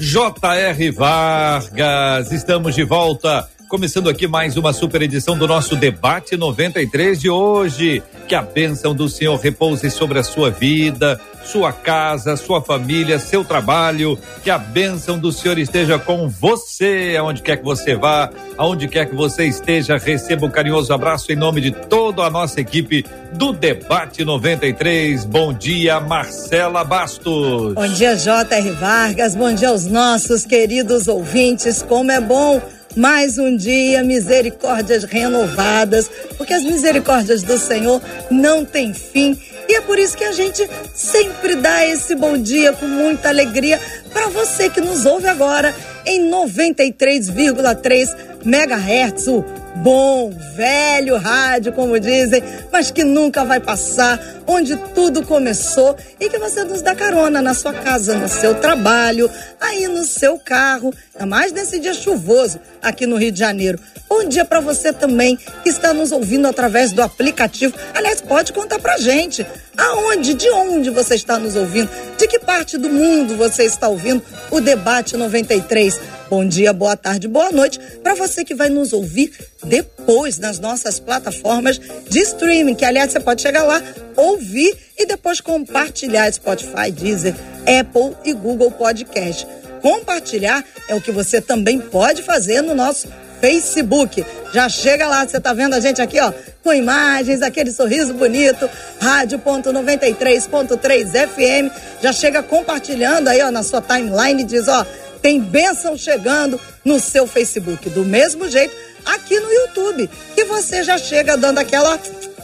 J.R. Vargas. Estamos de volta começando aqui mais uma super edição do nosso debate 93 de hoje. Que a bênção do Senhor repouse sobre a sua vida, sua casa, sua família, seu trabalho. Que a bênção do Senhor esteja com você, aonde quer que você vá, aonde quer que você esteja. Receba um carinhoso abraço em nome de toda a nossa equipe do Debate 93. Bom dia, Marcela Bastos. Bom dia, J.R. Vargas. Bom dia aos nossos queridos ouvintes. Como é bom mais um dia, misericórdias renovadas, porque as misericórdias do Senhor não têm fim. E é por isso que a gente sempre dá esse bom dia com muita alegria para você que nos ouve agora em 93,3 MHz, o bom, velho rádio, como dizem, mas que nunca vai passar, onde tudo começou e que você nos dá carona na sua casa, no seu trabalho, aí no seu carro, ainda mais nesse dia chuvoso aqui no Rio de Janeiro. Bom dia para você também que está nos ouvindo através do aplicativo. Aliás, pode contar pra gente aonde, de onde você está nos ouvindo, de que parte do mundo você está ouvindo o debate 93. Bom dia, boa tarde, boa noite para você que vai nos ouvir depois nas nossas plataformas de streaming, que aliás você pode chegar lá, ouvir e depois compartilhar Spotify, Deezer, Apple e Google Podcast. Compartilhar é o que você também pode fazer no nosso Facebook. Já chega lá, você tá vendo a gente aqui, ó, com imagens, aquele sorriso bonito, rádio.93.3 FM. Já chega compartilhando aí, ó, na sua timeline, diz, ó, tem bênção chegando no seu Facebook. Do mesmo jeito, aqui no YouTube, que você já chega dando aquela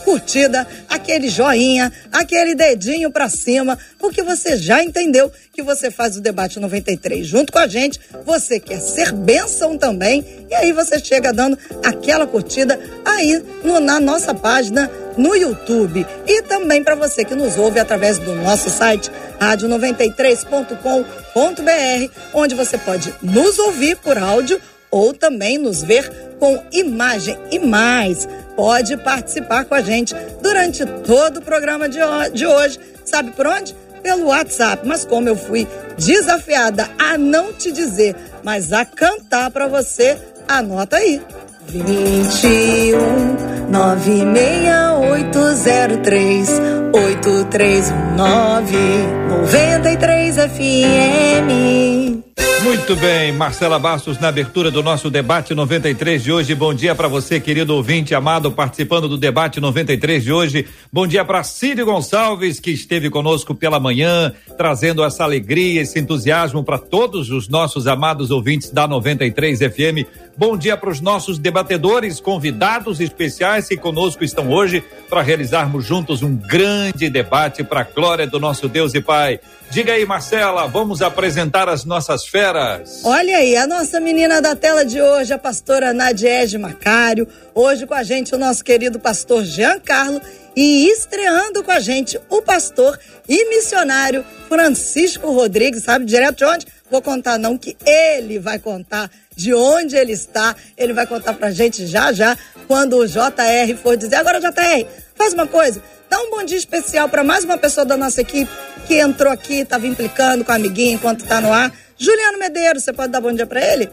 curtida, aquele joinha, aquele dedinho para cima, porque você já entendeu que você faz o debate 93 junto com a gente. Você quer ser bênção também, e aí você chega dando aquela curtida aí no, na nossa página no YouTube. E também para você que nos ouve através do nosso site rádio93.com.br, onde você pode nos ouvir por áudio ou também nos ver com imagem e mais. Pode participar com a gente durante todo o programa de, de hoje. Sabe por onde? Pelo WhatsApp. Mas como eu fui desafiada a não te dizer, mas a cantar para você, anota aí. 21 96803 8319 93 FM. Muito bem, Marcela Bastos na abertura do nosso debate 93 de hoje. Bom dia para você, querido ouvinte amado, participando do debate 93 de hoje. Bom dia para Cid Gonçalves, que esteve conosco pela manhã, trazendo essa alegria, esse entusiasmo para todos os nossos amados ouvintes da 93 FM. Bom dia para os nossos debatedores, convidados especiais que conosco estão hoje para realizarmos juntos um grande debate para a glória do nosso Deus e Pai. Diga aí, Marcela, vamos apresentar as nossas feras. Olha aí, a nossa menina da tela de hoje, a pastora Nadiege Macário. Hoje com a gente o nosso querido pastor Jean Carlo e estreando com a gente o pastor e missionário Francisco Rodrigues, sabe direto de onde? Vou contar não que ele vai contar de onde ele está. Ele vai contar pra gente já já quando o JR for dizer. Agora JR, faz uma coisa, dá um bom dia especial para mais uma pessoa da nossa equipe que entrou aqui, estava implicando com a amiguinha enquanto está no ar. Juliano Medeiros, você pode dar bom dia para ele?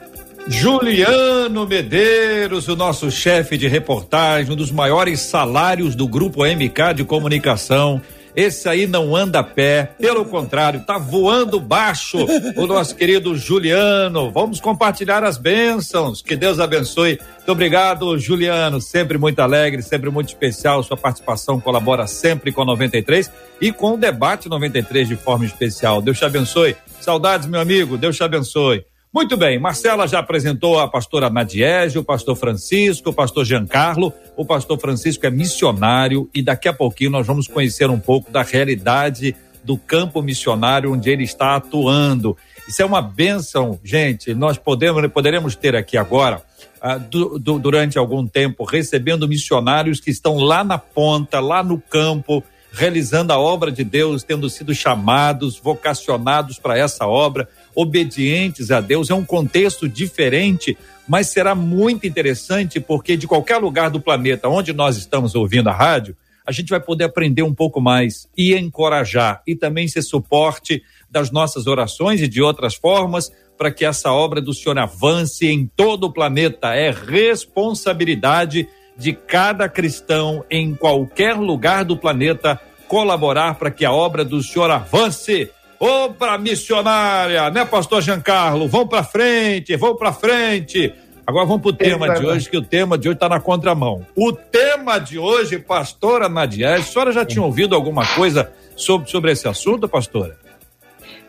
Juliano Medeiros, o nosso chefe de reportagem, um dos maiores salários do grupo MK de comunicação. Esse aí não anda a pé, pelo contrário, tá voando baixo. O nosso querido Juliano. Vamos compartilhar as bênçãos. Que Deus abençoe. Muito obrigado, Juliano. Sempre muito alegre, sempre muito especial. Sua participação colabora sempre com a 93 e com o debate 93 de forma especial. Deus te abençoe. Saudades, meu amigo. Deus te abençoe. Muito bem, Marcela já apresentou a pastora Nadiege, o pastor Francisco, o pastor Giancarlo. O pastor Francisco é missionário e daqui a pouquinho nós vamos conhecer um pouco da realidade do campo missionário onde ele está atuando. Isso é uma benção, gente. Nós podemos, poderemos ter aqui agora, ah, du, du, durante algum tempo, recebendo missionários que estão lá na ponta, lá no campo, realizando a obra de Deus, tendo sido chamados, vocacionados para essa obra, obedientes a Deus. É um contexto diferente, mas será muito interessante porque de qualquer lugar do planeta onde nós estamos ouvindo a rádio, a gente vai poder aprender um pouco mais e encorajar e também ser suporte das nossas orações e de outras formas para que essa obra do Senhor avance em todo o planeta. É responsabilidade de cada cristão em qualquer lugar do planeta colaborar para que a obra do Senhor avance. Obra missionária, né, pastor Giancarlo? Vão para frente, vão para frente. Agora vamos para o tema de hoje, que o tema de hoje está na contramão. O tema de hoje, pastora Nadia, a senhora já tinha ouvido alguma coisa sobre, sobre esse assunto, pastora?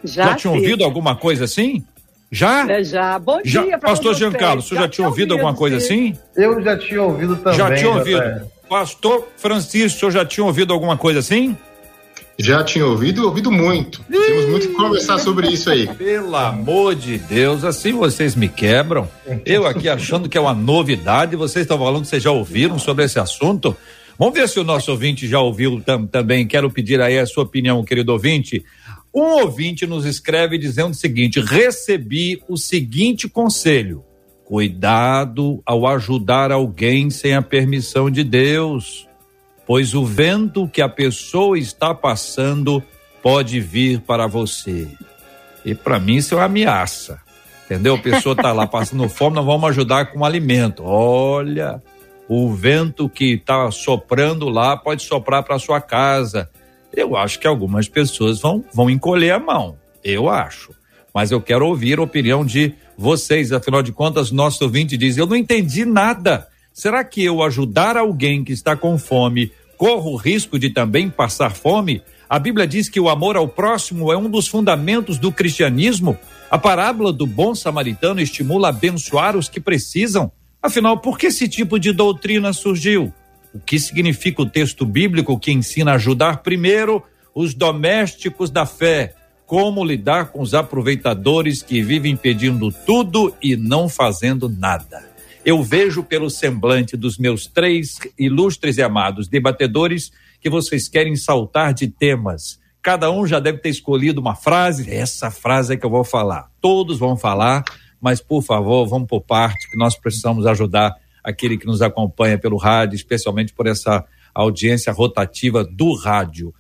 Já, já tinha ouvido alguma coisa assim? Já? É, já. Bom já, dia, Pastor Giancarlo, você já, já tinha ouvido, ouvido alguma coisa sim. assim? Eu já tinha ouvido também. Já tinha ouvido. Pastor Francisco, o senhor já tinha ouvido alguma coisa assim? Já tinha ouvido, ouvido muito. Ih, Temos muito que conversar sobre isso aí. Pelo amor de Deus, assim vocês me quebram. Eu aqui achando que é uma novidade, vocês estão falando que vocês já ouviram sobre esse assunto. Vamos ver se o nosso ouvinte já ouviu tam, também. Quero pedir aí a sua opinião, querido ouvinte. Um ouvinte nos escreve dizendo o seguinte: recebi o seguinte conselho. Cuidado ao ajudar alguém sem a permissão de Deus pois o vento que a pessoa está passando pode vir para você. E para mim isso é uma ameaça. Entendeu? A pessoa está lá passando fome, nós vamos ajudar com alimento. Olha, o vento que está soprando lá pode soprar para sua casa. Eu acho que algumas pessoas vão, vão encolher a mão. Eu acho. Mas eu quero ouvir a opinião de vocês. Afinal de contas, nosso ouvinte diz: Eu não entendi nada. Será que eu ajudar alguém que está com fome corro o risco de também passar fome? A Bíblia diz que o amor ao próximo é um dos fundamentos do cristianismo. A parábola do bom samaritano estimula a abençoar os que precisam. Afinal, por que esse tipo de doutrina surgiu? O que significa o texto bíblico que ensina a ajudar primeiro os domésticos da fé? Como lidar com os aproveitadores que vivem pedindo tudo e não fazendo nada? Eu vejo pelo semblante dos meus três ilustres e amados debatedores que vocês querem saltar de temas. Cada um já deve ter escolhido uma frase. Essa frase é que eu vou falar. Todos vão falar, mas por favor, vamos por parte, que nós precisamos ajudar aquele que nos acompanha pelo rádio, especialmente por essa audiência rotativa do rádio.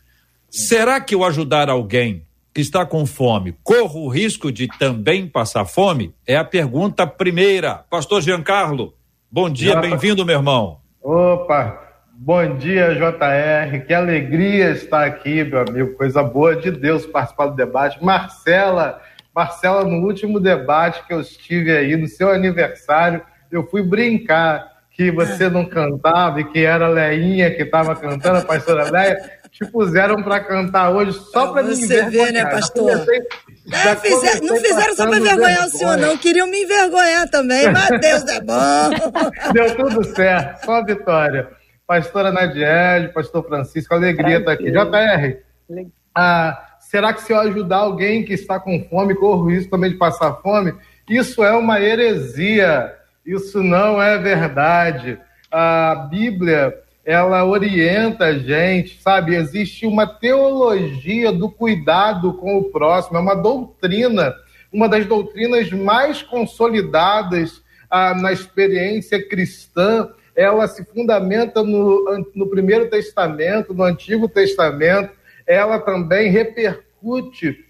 Será que eu ajudar alguém está com fome, corro o risco de também passar fome? É a pergunta primeira. Pastor Giancarlo, bom dia, bem-vindo, meu irmão. Opa, bom dia, JR. Que alegria estar aqui, meu amigo. Coisa boa de Deus participar do debate. Marcela, Marcela, no último debate que eu estive aí, no seu aniversário, eu fui brincar que você não cantava e que era a Leinha que estava cantando, a pastora Leia te puseram para cantar hoje só para me Você vê, né, pastor? É, fizer, não fizeram só para envergonhar o senhor, não. Queriam me envergonhar também, mas Deus é bom. Deu tudo certo, só vitória. Pastora Nadiele, pastor Francisco, alegria estar tá aqui. JR, ah, será que se eu ajudar alguém que está com fome, corro risco também de passar fome? Isso é uma heresia, isso não é verdade. A Bíblia ela orienta a gente, sabe? Existe uma teologia do cuidado com o próximo, é uma doutrina, uma das doutrinas mais consolidadas ah, na experiência cristã. Ela se fundamenta no, no Primeiro Testamento, no Antigo Testamento, ela também repercute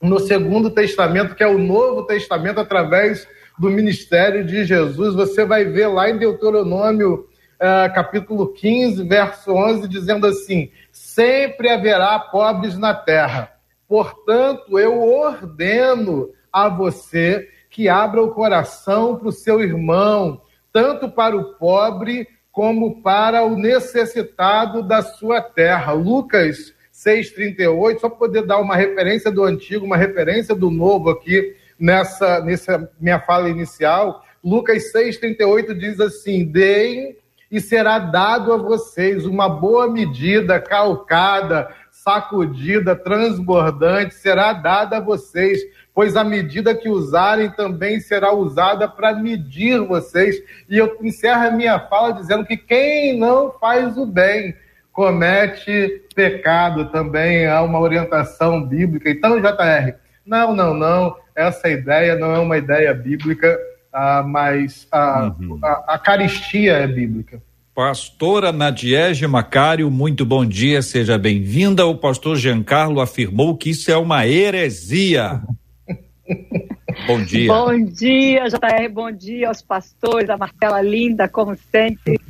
no Segundo Testamento, que é o Novo Testamento, através do ministério de Jesus. Você vai ver lá em Deuteronômio uh, capítulo 15, verso 11, dizendo assim: Sempre haverá pobres na terra. Portanto, eu ordeno a você que abra o coração para o seu irmão, tanto para o pobre como para o necessitado da sua terra. Lucas 6,38, só para poder dar uma referência do antigo, uma referência do novo aqui nessa, nessa minha fala inicial. Lucas 6,38 diz assim: Deem e será dado a vocês uma boa medida, calcada, sacudida, transbordante, será dada a vocês, pois a medida que usarem também será usada para medir vocês. E eu encerro a minha fala dizendo que quem não faz o bem comete pecado também, há uma orientação bíblica. Então, JR, não, não, não, essa ideia não é uma ideia bíblica, ah, mas a, uhum. a, a caristia é bíblica. Pastora Nadiege Macário, muito bom dia, seja bem-vinda. O pastor Giancarlo afirmou que isso é uma heresia. Bom dia. Bom dia, JR. Bom dia aos pastores, a Martela linda, como sempre.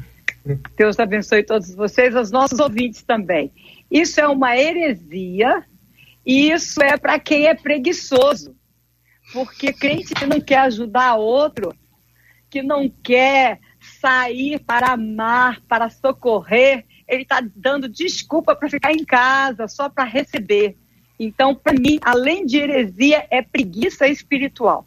Deus abençoe todos vocês, aos nossos ouvintes também. Isso é uma heresia e isso é para quem é preguiçoso. Porque crente que não quer ajudar outro, que não quer sair para amar, para socorrer, ele está dando desculpa para ficar em casa, só para receber. Então, para mim, além de heresia, é preguiça espiritual.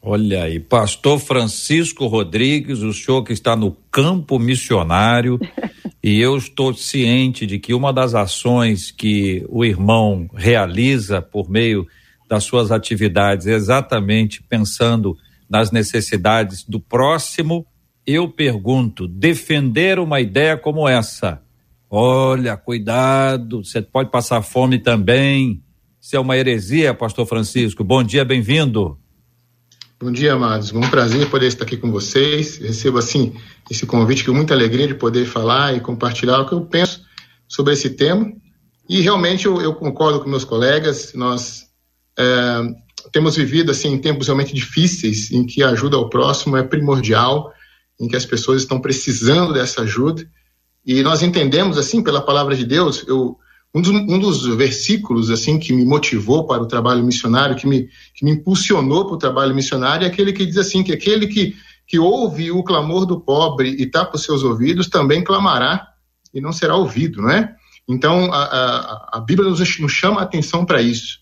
Olha aí, Pastor Francisco Rodrigues, o senhor que está no campo missionário, e eu estou ciente de que uma das ações que o irmão realiza por meio das suas atividades, exatamente pensando nas necessidades do próximo, eu pergunto: defender uma ideia como essa Olha, cuidado, você pode passar fome também. Isso é uma heresia, Pastor Francisco. Bom dia, bem-vindo. Bom dia, amados. Um prazer poder estar aqui com vocês. Recebo, assim, esse convite com muita alegria de poder falar e compartilhar o que eu penso sobre esse tema. E realmente eu, eu concordo com meus colegas. Nós é, temos vivido, assim, em tempos realmente difíceis, em que a ajuda ao próximo é primordial, em que as pessoas estão precisando dessa ajuda. E nós entendemos, assim, pela palavra de Deus, eu, um, dos, um dos versículos, assim, que me motivou para o trabalho missionário, que me, que me impulsionou para o trabalho missionário, é aquele que diz assim, que aquele que, que ouve o clamor do pobre e tapa os seus ouvidos, também clamará e não será ouvido, não é? Então, a, a, a Bíblia nos, nos chama a atenção para isso.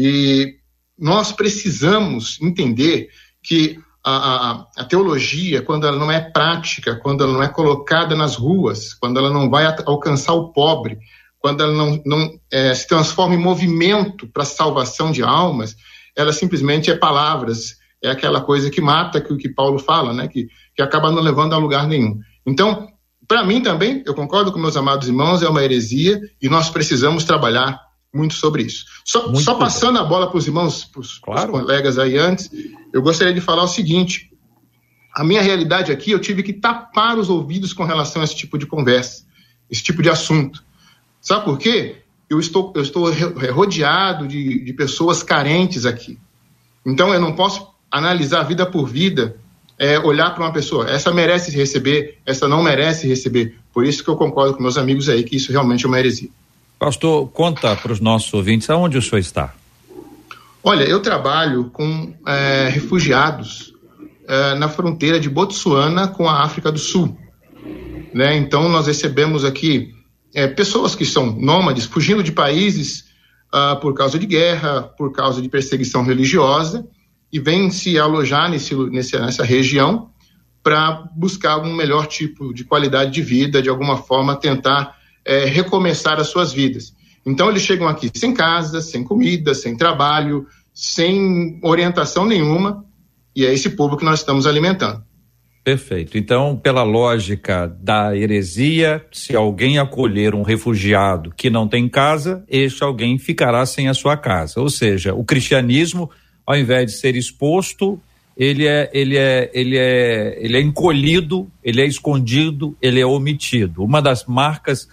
E nós precisamos entender que a, a, teologia, quando ela não é prática, quando ela não é colocada nas ruas, quando ela não vai alcançar o pobre, quando ela não, não é, se transforma em movimento para a salvação de almas, ela simplesmente é palavras, é aquela coisa que mata, que o que Paulo fala, né, que, que acaba não levando a lugar nenhum. Então, para mim também, eu concordo com meus amados irmãos, é uma heresia e nós precisamos trabalhar muito sobre isso. Só, só passando a bola para os irmãos, para os claro. colegas aí antes, eu gostaria de falar o seguinte: a minha realidade aqui, eu tive que tapar os ouvidos com relação a esse tipo de conversa, esse tipo de assunto. Sabe por quê? Eu estou, eu estou rodeado de, de pessoas carentes aqui. Então eu não posso analisar vida por vida, é, olhar para uma pessoa, essa merece receber, essa não merece receber. Por isso que eu concordo com meus amigos aí que isso realmente é uma heresia. Pastor, conta para os nossos ouvintes aonde o senhor está. Olha, eu trabalho com é, refugiados é, na fronteira de Botsuana com a África do Sul. Né? Então, nós recebemos aqui é, pessoas que são nômades, fugindo de países uh, por causa de guerra, por causa de perseguição religiosa, e vêm se alojar nesse, nesse, nessa região para buscar um melhor tipo de qualidade de vida, de alguma forma tentar é, recomeçar as suas vidas. Então, eles chegam aqui sem casa, sem comida, sem trabalho, sem orientação nenhuma, e é esse povo que nós estamos alimentando. Perfeito. Então, pela lógica da heresia, se alguém acolher um refugiado que não tem casa, este alguém ficará sem a sua casa. Ou seja, o cristianismo, ao invés de ser exposto, ele é, ele é, ele é, ele é encolhido, ele é escondido, ele é omitido. Uma das marcas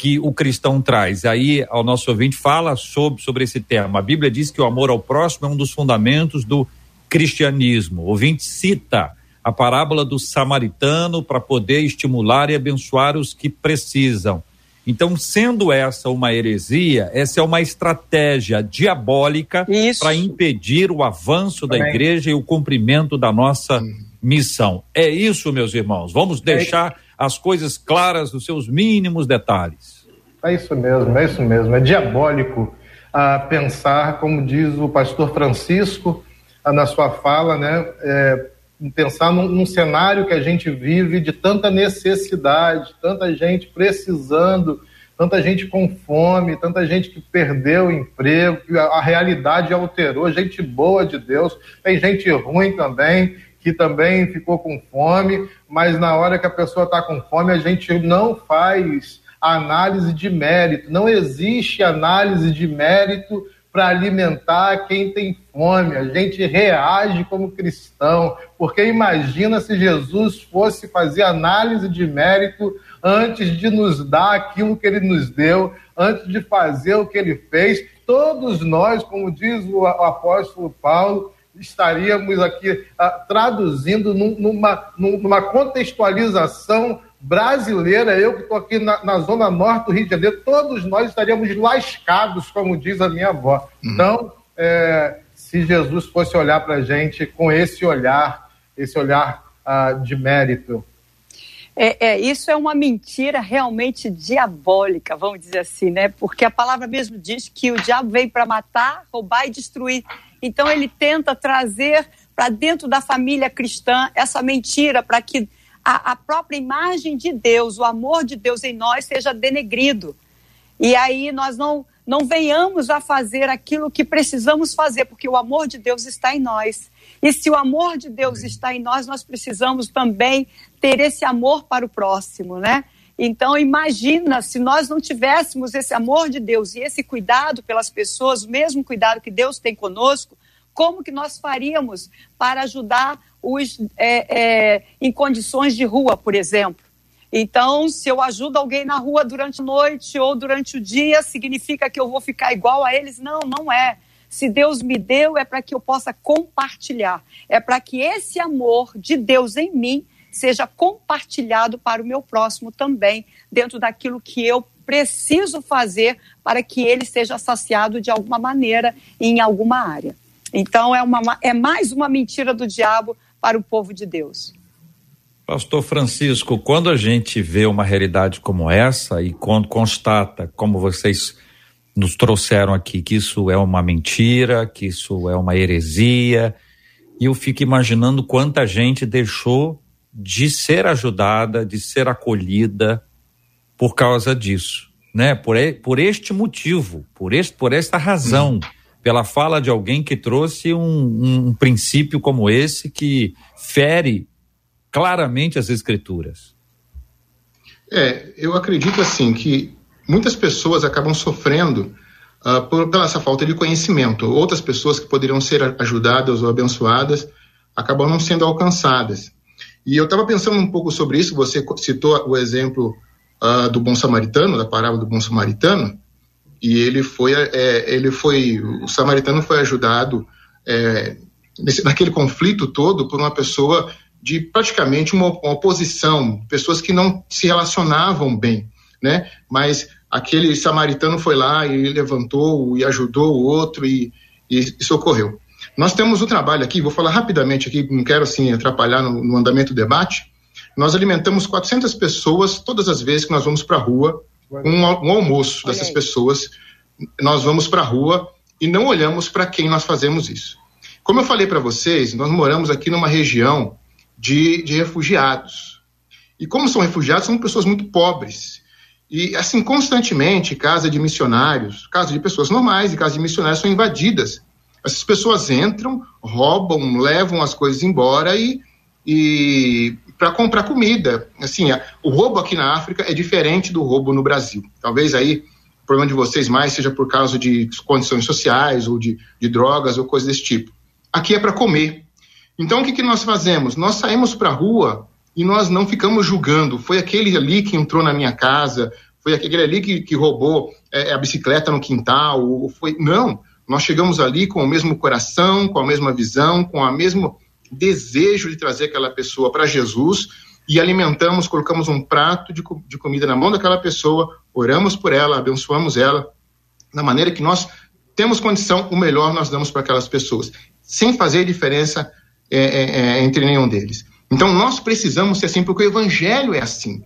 que o cristão traz. Aí, ao nosso ouvinte, fala sobre, sobre esse tema. A Bíblia diz que o amor ao próximo é um dos fundamentos do cristianismo. O ouvinte cita a parábola do samaritano para poder estimular e abençoar os que precisam. Então, sendo essa uma heresia, essa é uma estratégia diabólica para impedir o avanço da igreja e o cumprimento da nossa missão. É isso, meus irmãos. Vamos é deixar as coisas claras nos seus mínimos detalhes. É isso mesmo, é isso mesmo. É diabólico a pensar, como diz o pastor Francisco na sua fala, né? É, pensar num, num, cenário que a gente vive de tanta necessidade, tanta gente precisando tanta gente com fome, tanta gente que perdeu o emprego, a, a realidade alterou, gente boa de Deus, tem gente ruim também, que também ficou com fome, mas na hora que a pessoa está com fome, a gente não faz análise de mérito, não existe análise de mérito para alimentar quem tem fome. A gente reage como cristão, porque imagina se Jesus fosse fazer análise de mérito antes de nos dar aquilo que ele nos deu, antes de fazer o que ele fez. Todos nós, como diz o apóstolo Paulo, estaríamos aqui uh, traduzindo num, numa, numa contextualização brasileira, eu que estou aqui na, na, zona norte do Rio de Janeiro, todos nós estaríamos lascados, como diz a minha avó. Uhum. Então, é, se Jesus fosse olhar para a gente com esse olhar, esse olhar uh, de mérito. É, é, isso é uma mentira realmente diabólica, vamos dizer assim, né? Porque a palavra mesmo diz que o diabo veio para matar, roubar e destruir. Então ele tenta trazer para dentro da família cristã essa mentira para que a, a, própria imagem de Deus, o amor de Deus em nós seja denegrido. E aí nós não, não venhamos a fazer aquilo que precisamos fazer, porque o amor de Deus está em nós. E se o amor de Deus está em nós, nós precisamos também ter esse amor para o próximo, né? Então, imagina se nós não tivéssemos esse amor de Deus e esse cuidado pelas pessoas, o mesmo cuidado que Deus tem conosco, como que nós faríamos para ajudar os é, é, em condições de rua, por exemplo? Então, se eu ajudo alguém na rua durante a noite ou durante o dia, significa que eu vou ficar igual a eles? Não, não é. Se Deus me deu, é para que eu possa compartilhar. É para que esse amor de Deus em mim seja compartilhado para o meu próximo também, dentro daquilo que eu preciso fazer para que ele seja saciado de alguma maneira em alguma área. Então é, uma, é mais uma mentira do diabo para o povo de Deus. Pastor Francisco, quando a gente vê uma realidade como essa e quando constata, como vocês nos trouxeram aqui, que isso é uma mentira, que isso é uma heresia, e eu fico imaginando quanta gente deixou de ser ajudada, de ser acolhida por causa disso, né? Por, por este motivo, por, este, por esta razão, hum. pela fala de alguém que trouxe um, um princípio como esse que fere claramente as escrituras. É, eu acredito assim que muitas pessoas acabam sofrendo uh, por, pela essa falta de conhecimento. Outras pessoas que poderiam ser ajudadas ou abençoadas acabam não sendo alcançadas. E eu estava pensando um pouco sobre isso, você citou o exemplo uh, do bom samaritano, da parábola do bom samaritano, e ele foi, é, ele foi, o samaritano foi ajudado é, nesse, naquele conflito todo por uma pessoa de praticamente uma, uma oposição, pessoas que não se relacionavam bem, né? Mas aquele samaritano foi lá e levantou e ajudou o outro e, e, e socorreu. Nós temos o trabalho aqui, vou falar rapidamente aqui, não quero assim atrapalhar no, no andamento do debate. Nós alimentamos 400 pessoas todas as vezes que nós vamos para a rua, um, um almoço dessas pessoas, nós vamos para a rua e não olhamos para quem nós fazemos isso. Como eu falei para vocês, nós moramos aqui numa região de, de refugiados. E como são refugiados, são pessoas muito pobres. E, assim, constantemente, casa de missionários, casa de pessoas normais e casa de missionários são invadidas essas pessoas entram, roubam, levam as coisas embora e, e para comprar comida. Assim, o roubo aqui na África é diferente do roubo no Brasil. Talvez aí o problema de vocês mais seja por causa de condições sociais ou de, de drogas ou coisas desse tipo. Aqui é para comer. Então o que, que nós fazemos? Nós saímos para a rua e nós não ficamos julgando. Foi aquele ali que entrou na minha casa, foi aquele ali que, que roubou é, a bicicleta no quintal, foi. Não. Nós chegamos ali com o mesmo coração, com a mesma visão, com o mesmo desejo de trazer aquela pessoa para Jesus e alimentamos, colocamos um prato de, de comida na mão daquela pessoa, oramos por ela, abençoamos ela, da maneira que nós temos condição, o melhor nós damos para aquelas pessoas, sem fazer diferença é, é, é, entre nenhum deles. Então nós precisamos ser assim, porque o evangelho é assim.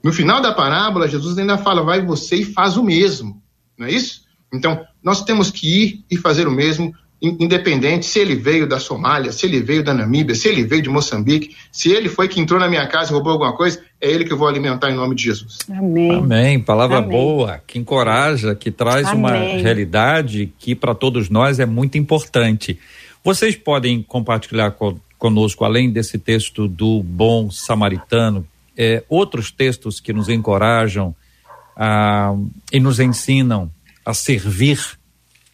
No final da parábola, Jesus ainda fala: vai você e faz o mesmo, não é isso? Então, nós temos que ir e fazer o mesmo independente se ele veio da Somália, se ele veio da Namíbia, se ele veio de Moçambique, se ele foi que entrou na minha casa e roubou alguma coisa, é ele que eu vou alimentar em nome de Jesus. Amém. Amém. Palavra Amém. boa, que encoraja, que traz Amém. uma realidade que para todos nós é muito importante. Vocês podem compartilhar conosco, além desse texto do bom samaritano, é, outros textos que nos encorajam ah, e nos ensinam a servir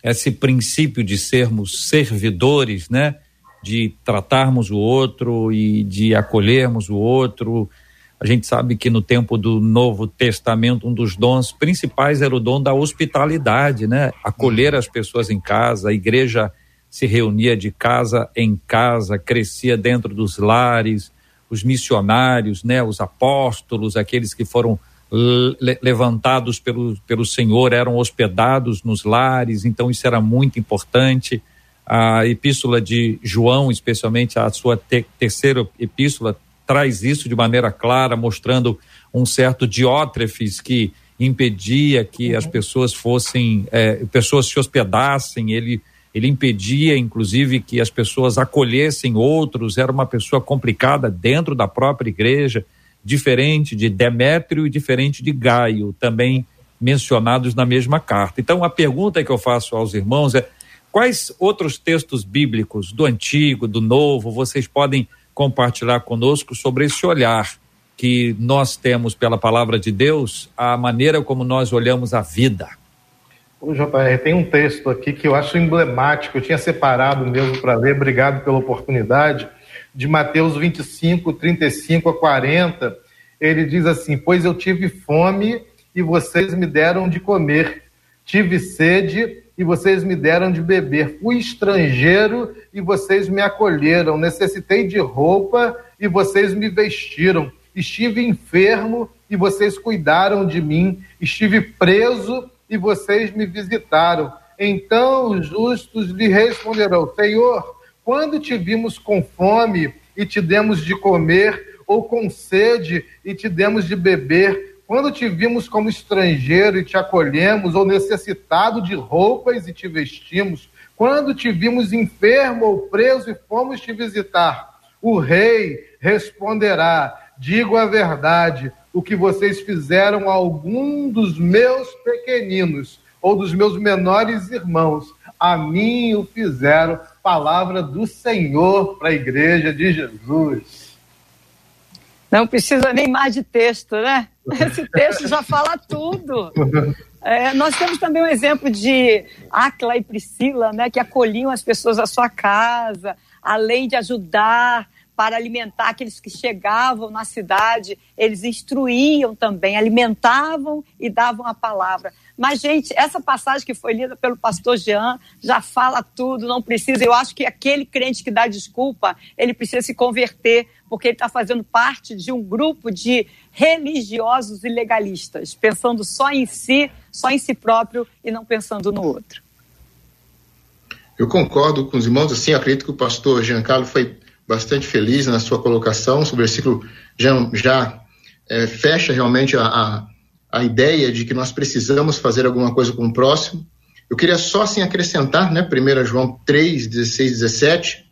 esse princípio de sermos servidores, né? De tratarmos o outro e de acolhermos o outro. A gente sabe que no tempo do Novo Testamento, um dos dons principais era o dom da hospitalidade, né? Acolher as pessoas em casa, a igreja se reunia de casa em casa, crescia dentro dos lares, os missionários, né? Os apóstolos, aqueles que foram levantados pelo, pelo Senhor eram hospedados nos lares, então isso era muito importante. A epístola de João, especialmente a sua te terceira epístola, traz isso de maneira clara, mostrando um certo diótrefes que impedia que as pessoas fossem, é, pessoas se hospedassem, ele, ele impedia, inclusive, que as pessoas acolhessem outros, era uma pessoa complicada dentro da própria igreja diferente de Demétrio e diferente de Gaio, também mencionados na mesma carta. Então, a pergunta que eu faço aos irmãos é: quais outros textos bíblicos do Antigo, do Novo, vocês podem compartilhar conosco sobre esse olhar que nós temos pela palavra de Deus, a maneira como nós olhamos a vida? O JR, tem um texto aqui que eu acho emblemático, eu tinha separado mesmo para ler, obrigado pela oportunidade. De Mateus 25, 35 a 40, ele diz assim: Pois eu tive fome e vocês me deram de comer, tive sede e vocês me deram de beber, fui estrangeiro e vocês me acolheram, necessitei de roupa e vocês me vestiram, estive enfermo e vocês cuidaram de mim, estive preso e vocês me visitaram. Então os justos lhe responderão: Senhor, quando te vimos com fome e te demos de comer, ou com sede e te demos de beber? Quando te vimos como estrangeiro e te acolhemos, ou necessitado de roupas e te vestimos? Quando te vimos enfermo ou preso e fomos te visitar? O rei responderá: Digo a verdade, o que vocês fizeram a algum dos meus pequeninos ou dos meus menores irmãos, a mim o fizeram palavra do Senhor para a igreja de Jesus. Não precisa nem mais de texto, né? Esse texto já fala tudo. É, nós temos também um exemplo de Acla e Priscila, né, que acolhiam as pessoas à sua casa, além de ajudar para alimentar aqueles que chegavam na cidade, eles instruíam também, alimentavam e davam a palavra. Mas, gente, essa passagem que foi lida pelo pastor Jean já fala tudo, não precisa. Eu acho que aquele crente que dá desculpa, ele precisa se converter, porque ele está fazendo parte de um grupo de religiosos e legalistas, pensando só em si, só em si próprio e não pensando no outro. Eu concordo com os irmãos, assim, acredito que o pastor Giancarlo foi bastante feliz na sua colocação, o versículo já, já é, fecha realmente a, a a ideia de que nós precisamos fazer alguma coisa com o próximo. Eu queria só assim acrescentar, né, 1 João 3, 16, 17,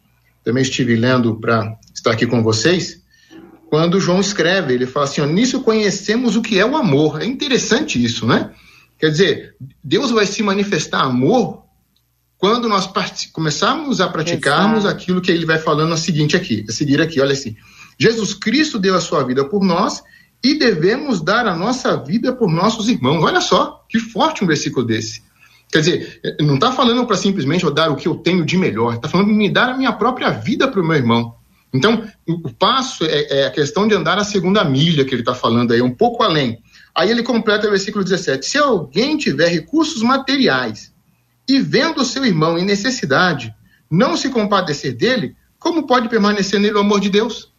também estive lendo para estar aqui com vocês, quando João escreve, ele fala assim, ó, nisso conhecemos o que é o amor. É interessante isso, né? Quer dizer, Deus vai se manifestar amor quando nós começarmos a praticarmos Exato. aquilo que ele vai falando a seguinte aqui, a seguir aqui, olha assim. Jesus Cristo deu a sua vida por nós e devemos dar a nossa vida por nossos irmãos. Olha só, que forte um versículo desse. Quer dizer, não está falando para simplesmente eu dar o que eu tenho de melhor, está falando de me dar a minha própria vida para o meu irmão. Então, o passo é, é, a questão de andar a segunda milha que ele está falando aí, um pouco além. Aí ele completa o versículo 17: Se alguém tiver recursos materiais e vendo o seu irmão em necessidade, não se compadecer dele, como pode permanecer nele o amor de Deus?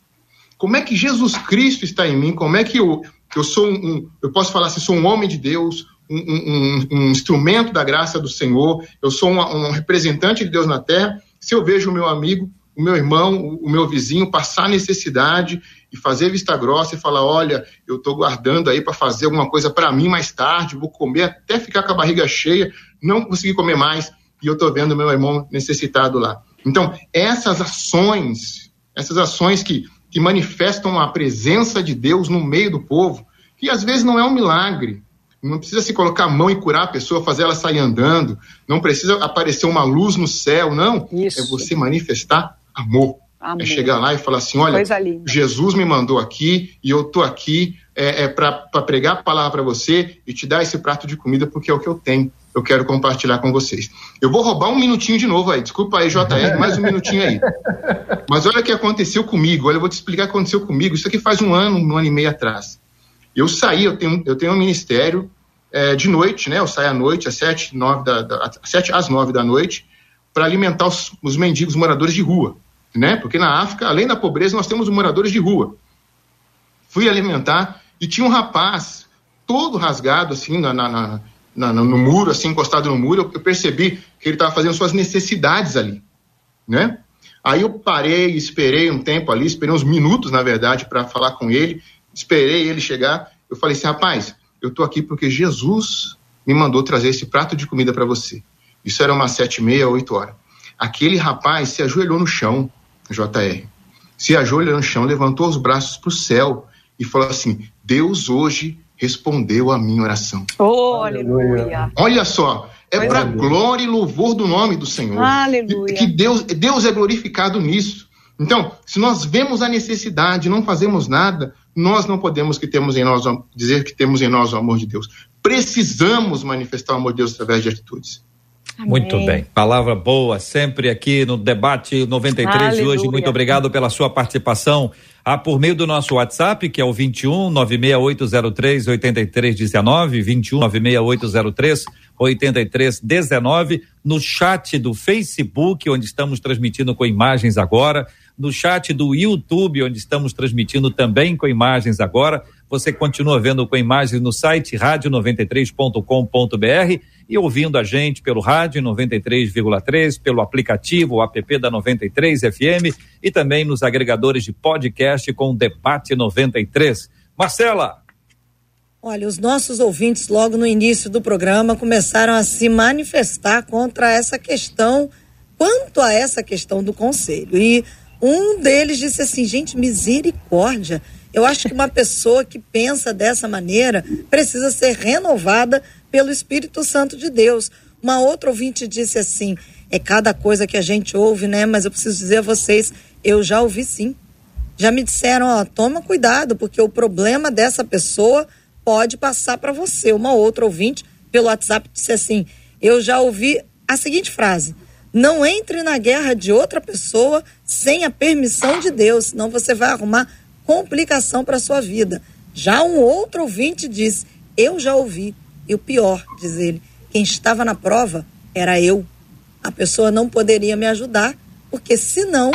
Como é que Jesus Cristo está em mim? Como é que eu, eu sou um, eu posso falar assim, sou um homem de Deus, um, um, um instrumento da graça do Senhor, eu sou um representante de Deus na terra, se eu vejo o meu amigo, o meu irmão, o meu vizinho passar necessidade e fazer vista grossa e falar: olha, eu estou guardando aí para fazer alguma coisa para mim mais tarde, vou comer até ficar com a barriga cheia, não conseguir comer mais, e eu estou vendo meu irmão necessitado lá. Então, essas ações, essas ações que, que manifestam a presença de Deus no meio do povo, que às vezes não é um milagre, não precisa se colocar a mão e curar a pessoa, fazer ela sair andando, não precisa aparecer uma luz no céu, não. Isso. É você manifestar amor. amor. É chegar lá e falar assim: olha, Jesus me mandou aqui e eu estou aqui é, é para pregar a palavra para você e te dar esse prato de comida porque é o que eu tenho. Eu quero compartilhar com vocês. Eu vou roubar um minutinho de novo aí. Desculpa aí, JR, mais um minutinho aí. Mas olha o que aconteceu comigo. Olha, eu vou te explicar o que aconteceu comigo. Isso aqui faz um ano, um ano e meio atrás. Eu saí, eu tenho, eu tenho um ministério é, de noite, né? Eu saio à noite, às sete, nove da, da sete às nove da noite, para alimentar os, os mendigos moradores de rua, né? Porque na África, além da pobreza, nós temos moradores de rua. Fui alimentar e tinha um rapaz todo rasgado, assim, na, na, na no muro, assim, encostado no muro. Eu, eu percebi que ele estava fazendo suas necessidades ali, né? Aí eu parei, esperei um tempo ali, esperei uns minutos, na verdade, para falar com ele esperei ele chegar. Eu falei assim, rapaz, eu estou aqui porque Jesus me mandou trazer esse prato de comida para você. Isso era umas sete e meia, oito horas. Aquele rapaz se ajoelhou no chão, JR. Se ajoelhou no chão, levantou os braços para o céu e falou assim: Deus hoje respondeu a minha oração. Oh, aleluia. Olha só, é para glória e louvor do nome do Senhor. Aleluia. Que Deus, Deus é glorificado nisso. Então, se nós vemos a necessidade, não fazemos nada, nós não podemos que temos em nós dizer que temos em nós o amor de Deus. Precisamos manifestar o amor de Deus através de atitudes. Amém. Muito bem. Palavra boa sempre aqui no debate 93 Aleluia. de hoje. Muito obrigado pela sua participação. Ah, por meio do nosso WhatsApp, que é o 21 96803 8319, 21 96803 8319, no chat do Facebook, onde estamos transmitindo com imagens agora, no chat do YouTube, onde estamos transmitindo também com imagens agora. Você continua vendo com imagens no site rádio93.com.br e ouvindo a gente pelo rádio 93,3, pelo aplicativo o app da 93 FM e também nos agregadores de podcast com Debate 93. Marcela, Olha, os nossos ouvintes, logo no início do programa, começaram a se manifestar contra essa questão, quanto a essa questão do conselho. E um deles disse assim: gente, misericórdia. Eu acho que uma pessoa que pensa dessa maneira precisa ser renovada pelo Espírito Santo de Deus. Uma outra ouvinte disse assim: é cada coisa que a gente ouve, né? Mas eu preciso dizer a vocês, eu já ouvi sim. Já me disseram, ó, toma cuidado, porque o problema dessa pessoa pode passar para você. Uma outra ouvinte pelo WhatsApp disse assim: Eu já ouvi a seguinte frase: Não entre na guerra de outra pessoa sem a permissão de Deus, senão você vai arrumar complicação para sua vida. Já um outro ouvinte disse: Eu já ouvi. E o pior, diz ele, quem estava na prova era eu. A pessoa não poderia me ajudar, porque senão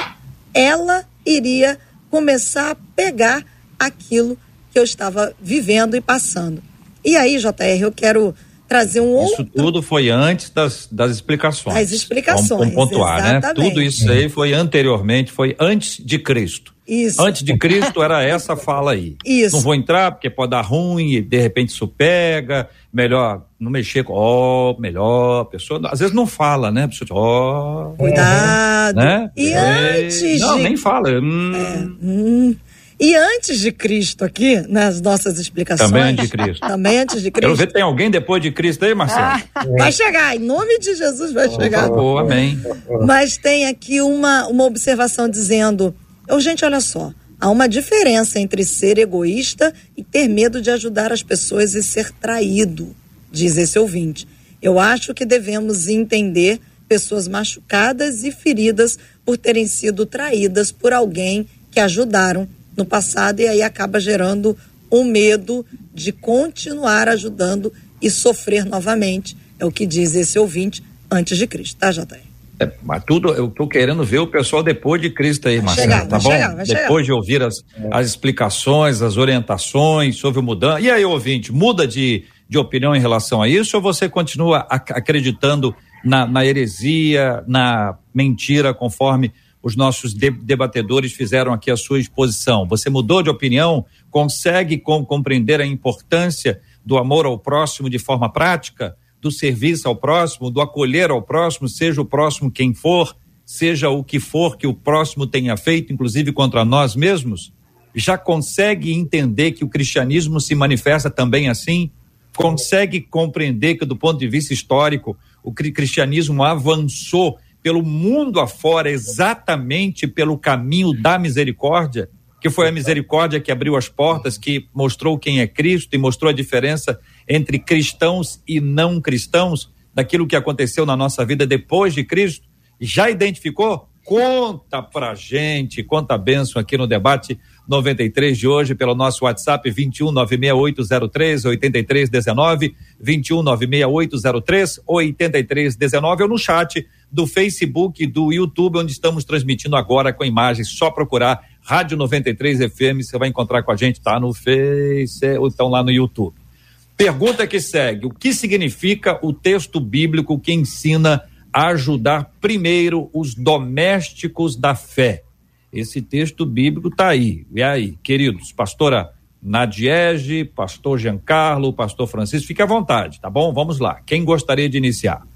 ela iria começar a pegar aquilo que eu estava vivendo e passando. E aí, JR, eu quero trazer um isso outro. Isso tudo foi antes das, das explicações. As explicações. Vamos, vamos pontuar, exatamente. né? Tudo isso aí foi anteriormente, foi antes de Cristo. Isso. Antes de Cristo era essa fala aí. Isso. Não vou entrar porque pode dar ruim e de repente isso pega. Melhor não mexer com. Ó, oh, melhor. A pessoa às vezes não fala, né? A pessoa, ó. Oh, Cuidado. Né? E antes. Não, de... nem fala. Hum. É, hum. E antes de Cristo aqui, nas nossas explicações. Também antes de Cristo. Também antes de Cristo. Quero ver, tem alguém depois de Cristo aí, Marcelo? Ah, vai chegar, em nome de Jesus vai chegar. Por favor, amém. Mas tem aqui uma, uma observação dizendo, oh, gente, olha só, há uma diferença entre ser egoísta e ter medo de ajudar as pessoas e ser traído, diz esse ouvinte. Eu acho que devemos entender pessoas machucadas e feridas por terem sido traídas por alguém que ajudaram no passado e aí acaba gerando um medo de continuar ajudando e sofrer novamente. É o que diz esse ouvinte antes de Cristo, tá, Jataí? É, mas tudo, eu tô querendo ver o pessoal depois de Cristo aí, Marcelo, chegar, tá bom? Chegar, depois chegar. de ouvir as, as explicações, as orientações sobre o mudança. E aí, ouvinte, muda de, de opinião em relação a isso ou você continua acreditando na, na heresia, na mentira, conforme os nossos debatedores fizeram aqui a sua exposição. Você mudou de opinião? Consegue com, compreender a importância do amor ao próximo de forma prática? Do serviço ao próximo, do acolher ao próximo, seja o próximo quem for, seja o que for que o próximo tenha feito, inclusive contra nós mesmos? Já consegue entender que o cristianismo se manifesta também assim? Consegue compreender que, do ponto de vista histórico, o cristianismo avançou pelo mundo afora exatamente pelo caminho da misericórdia? Que foi a misericórdia que abriu as portas, que mostrou quem é Cristo e mostrou a diferença entre cristãos e não cristãos, daquilo que aconteceu na nossa vida depois de Cristo. Já identificou? Conta pra gente, conta a bênção aqui no debate 93 de hoje pelo nosso WhatsApp 21 96803 8319 21 96803 8319 ou no chat do Facebook do YouTube onde estamos transmitindo agora com imagens, só procurar Rádio 93 FM, você vai encontrar com a gente, tá no Face ou então lá no YouTube. Pergunta que segue: o que significa o texto bíblico que ensina a ajudar primeiro os domésticos da fé? Esse texto bíblico está aí. E aí, queridos, pastora Nadiege, pastor Giancarlo, pastor Francisco, fique à vontade, tá bom? Vamos lá. Quem gostaria de iniciar?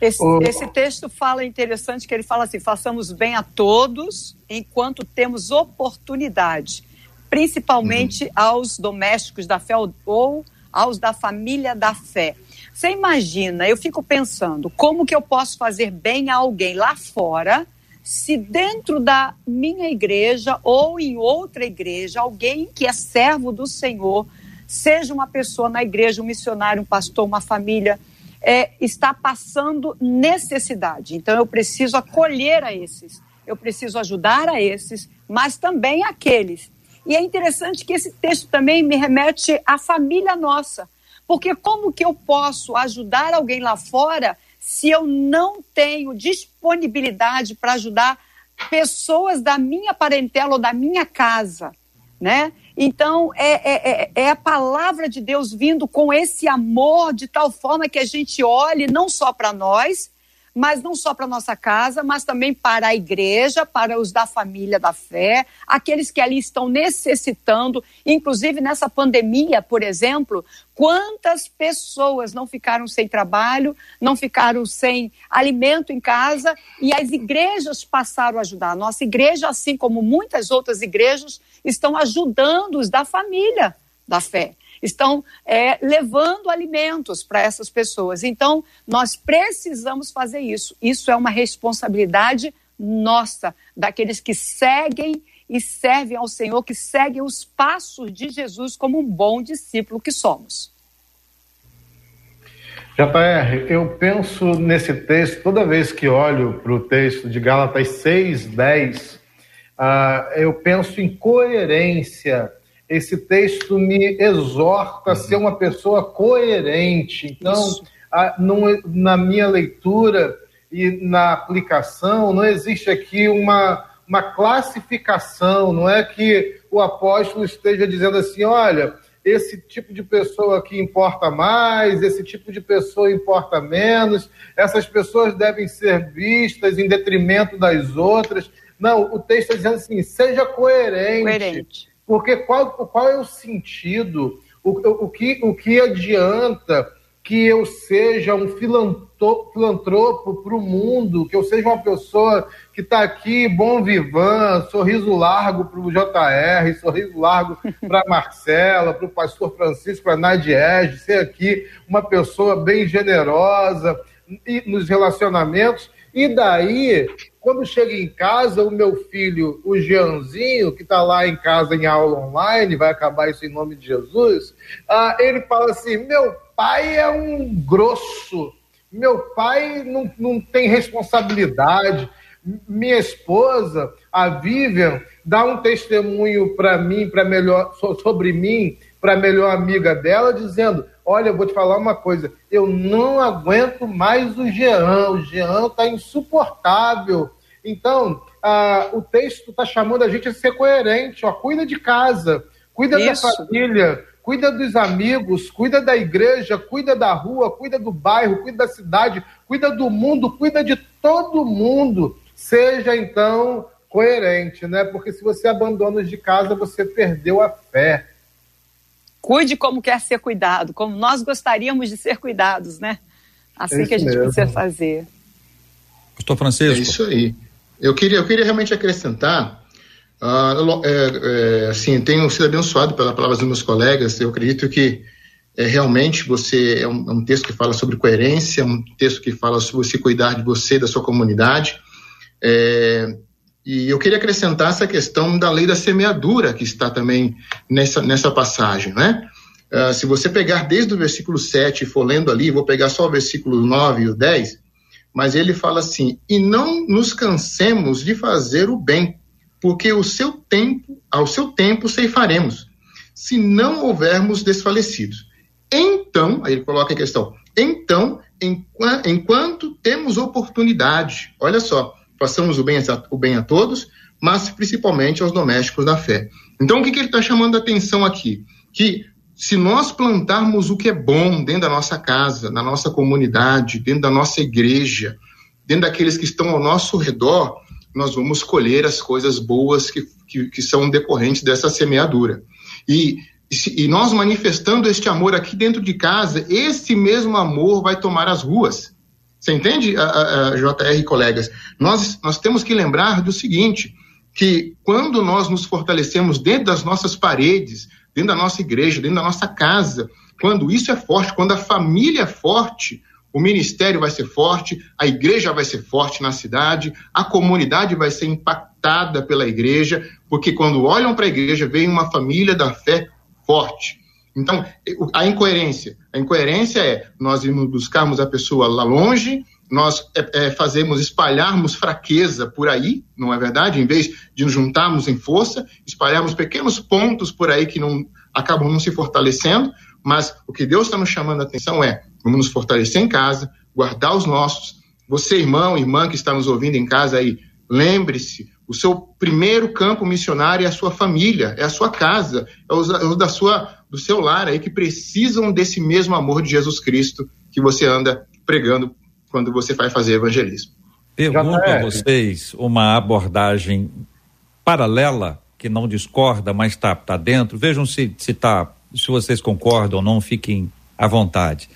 Esse, esse, texto fala interessante que ele fala assim: façamos bem a todos enquanto temos oportunidade, principalmente uhum. aos domésticos da fé ou aos da família da fé. Você imagina, eu fico pensando, como que eu posso fazer bem a alguém lá fora, se dentro da minha igreja ou em outra igreja, alguém que é servo do Senhor, seja uma pessoa na igreja, um missionário, um pastor, uma família, é, está passando necessidade. Então eu preciso acolher a esses, eu preciso ajudar a esses, mas também aqueles. E é interessante que esse texto também me remete à família nossa. Porque como que eu posso ajudar alguém lá fora se eu não tenho disponibilidade para ajudar pessoas da minha parentela ou da minha casa, né? Então, é, é, é, é, a palavra de Deus vindo com esse amor, de tal forma que a gente olhe não só para nós, mas não só para nossa casa, mas também para a igreja, para os da família da fé, aqueles que ali estão necessitando, inclusive nessa pandemia, por exemplo, quantas pessoas não ficaram sem trabalho, não ficaram sem alimento em casa e as igrejas passaram a ajudar. Nossa igreja, assim como muitas outras igrejas, estão ajudando os da família da fé, estão é, levando alimentos para essas pessoas. Então, nós precisamos fazer isso. Isso é uma responsabilidade nossa, daqueles que seguem e servem ao Senhor, que seguem os passos de Jesus como um bom discípulo que somos. JR, eu penso nesse texto, toda vez que olho para o texto de Gálatas 6, 10, ah, eu penso em coerência. Esse texto me exorta a ser uma pessoa coerente. Então, ah, na minha leitura e na aplicação, não existe aqui uma, uma classificação, não é que o apóstolo esteja dizendo assim: olha, esse tipo de pessoa aqui importa mais, esse tipo de pessoa importa menos, essas pessoas devem ser vistas em detrimento das outras. Não, o texto está dizendo assim: seja coerente. Coerente. Porque qual, qual é o sentido? O, o, que, o que adianta que eu seja um filantropo para o mundo, que eu seja uma pessoa que está aqui, bom vivan, sorriso largo para o JR, sorriso largo para a Marcela, para o pastor Francisco, para a Nadiege, ser aqui uma pessoa bem generosa e nos relacionamentos, e daí quando chega em casa, o meu filho, o Jeanzinho, que está lá em casa em aula online, vai acabar isso em nome de Jesus, ah, ele fala assim: meu pai é um grosso, meu pai não, não tem responsabilidade. Minha esposa, a Vivian, dá um testemunho para mim, para melhor sobre mim, para a melhor amiga dela, dizendo: Olha, eu vou te falar uma coisa, eu não aguento mais o Jean, o Jean está insuportável. Então, ah, o texto está chamando a gente a ser coerente, ó, cuida de casa, cuida Isso. da família, cuida dos amigos, cuida da igreja, cuida da rua, cuida do bairro, cuida da cidade, cuida do mundo, cuida de todo mundo. Seja então coerente, né? Porque se você abandona os de casa, você perdeu a fé. Cuide como quer ser cuidado, como nós gostaríamos de ser cuidados, né? Assim é que a gente mesmo. precisa fazer. Pastor Francisco. É isso aí. Eu queria, eu queria realmente acrescentar. Uh, é, é, assim, tenho sido abençoado pelas palavras dos meus colegas. Eu acredito que é, realmente você é um, é um, texto que fala sobre coerência, um texto que fala sobre você cuidar de você, da sua comunidade. E eu queria acrescentar essa questão da lei da semeadura que está também nessa, nessa passagem, né? Uh, se você pegar desde o versículo 7 e for lendo ali, vou pegar só o versículo 9 e o 10, mas ele fala assim: E não nos cansemos de fazer o bem, porque o seu tempo, ao seu tempo ceifaremos, se não houvermos desfalecidos. Então, aí ele coloca a questão, então, enquanto temos oportunidade, olha só, façamos o bem, a, o bem a todos, mas principalmente aos domésticos da fé. Então, o que, que ele está chamando a atenção aqui? Que se nós plantarmos o que é bom dentro da nossa casa, na nossa comunidade, dentro da nossa igreja, dentro daqueles que estão ao nosso redor, nós vamos colher as coisas boas que, que, que são decorrentes dessa semeadura. E, e nós manifestando este amor aqui dentro de casa, esse mesmo amor vai tomar as ruas. Você entende, a, a, a JR colegas? Nós, nós temos que lembrar do seguinte, que quando nós nos fortalecemos dentro das nossas paredes, dentro da nossa igreja, dentro da nossa casa, quando isso é forte, quando a família é forte, o ministério vai ser forte, a igreja vai ser forte na cidade, a comunidade vai ser impactada pela igreja, porque quando olham para a igreja, vem uma família da fé forte. Então, a incoerência. A incoerência é nós irmos buscarmos a pessoa lá longe, nós é, é, fazemos, espalharmos fraqueza por aí, não é verdade? Em vez de nos juntarmos em força, espalharmos pequenos pontos por aí que não acabam não se fortalecendo, mas o que Deus está nos chamando a atenção é vamos nos fortalecer em casa, guardar os nossos. Você, irmão, irmã que está nos ouvindo em casa aí, lembre-se, o seu primeiro campo missionário é a sua família, é a sua casa, é o da sua do seu lar aí que precisam desse mesmo amor de Jesus Cristo que você anda pregando quando você vai fazer evangelismo. Pergunto a vocês uma abordagem paralela que não discorda, mas está tá dentro. Vejam se se tá, se vocês concordam ou não, fiquem à vontade.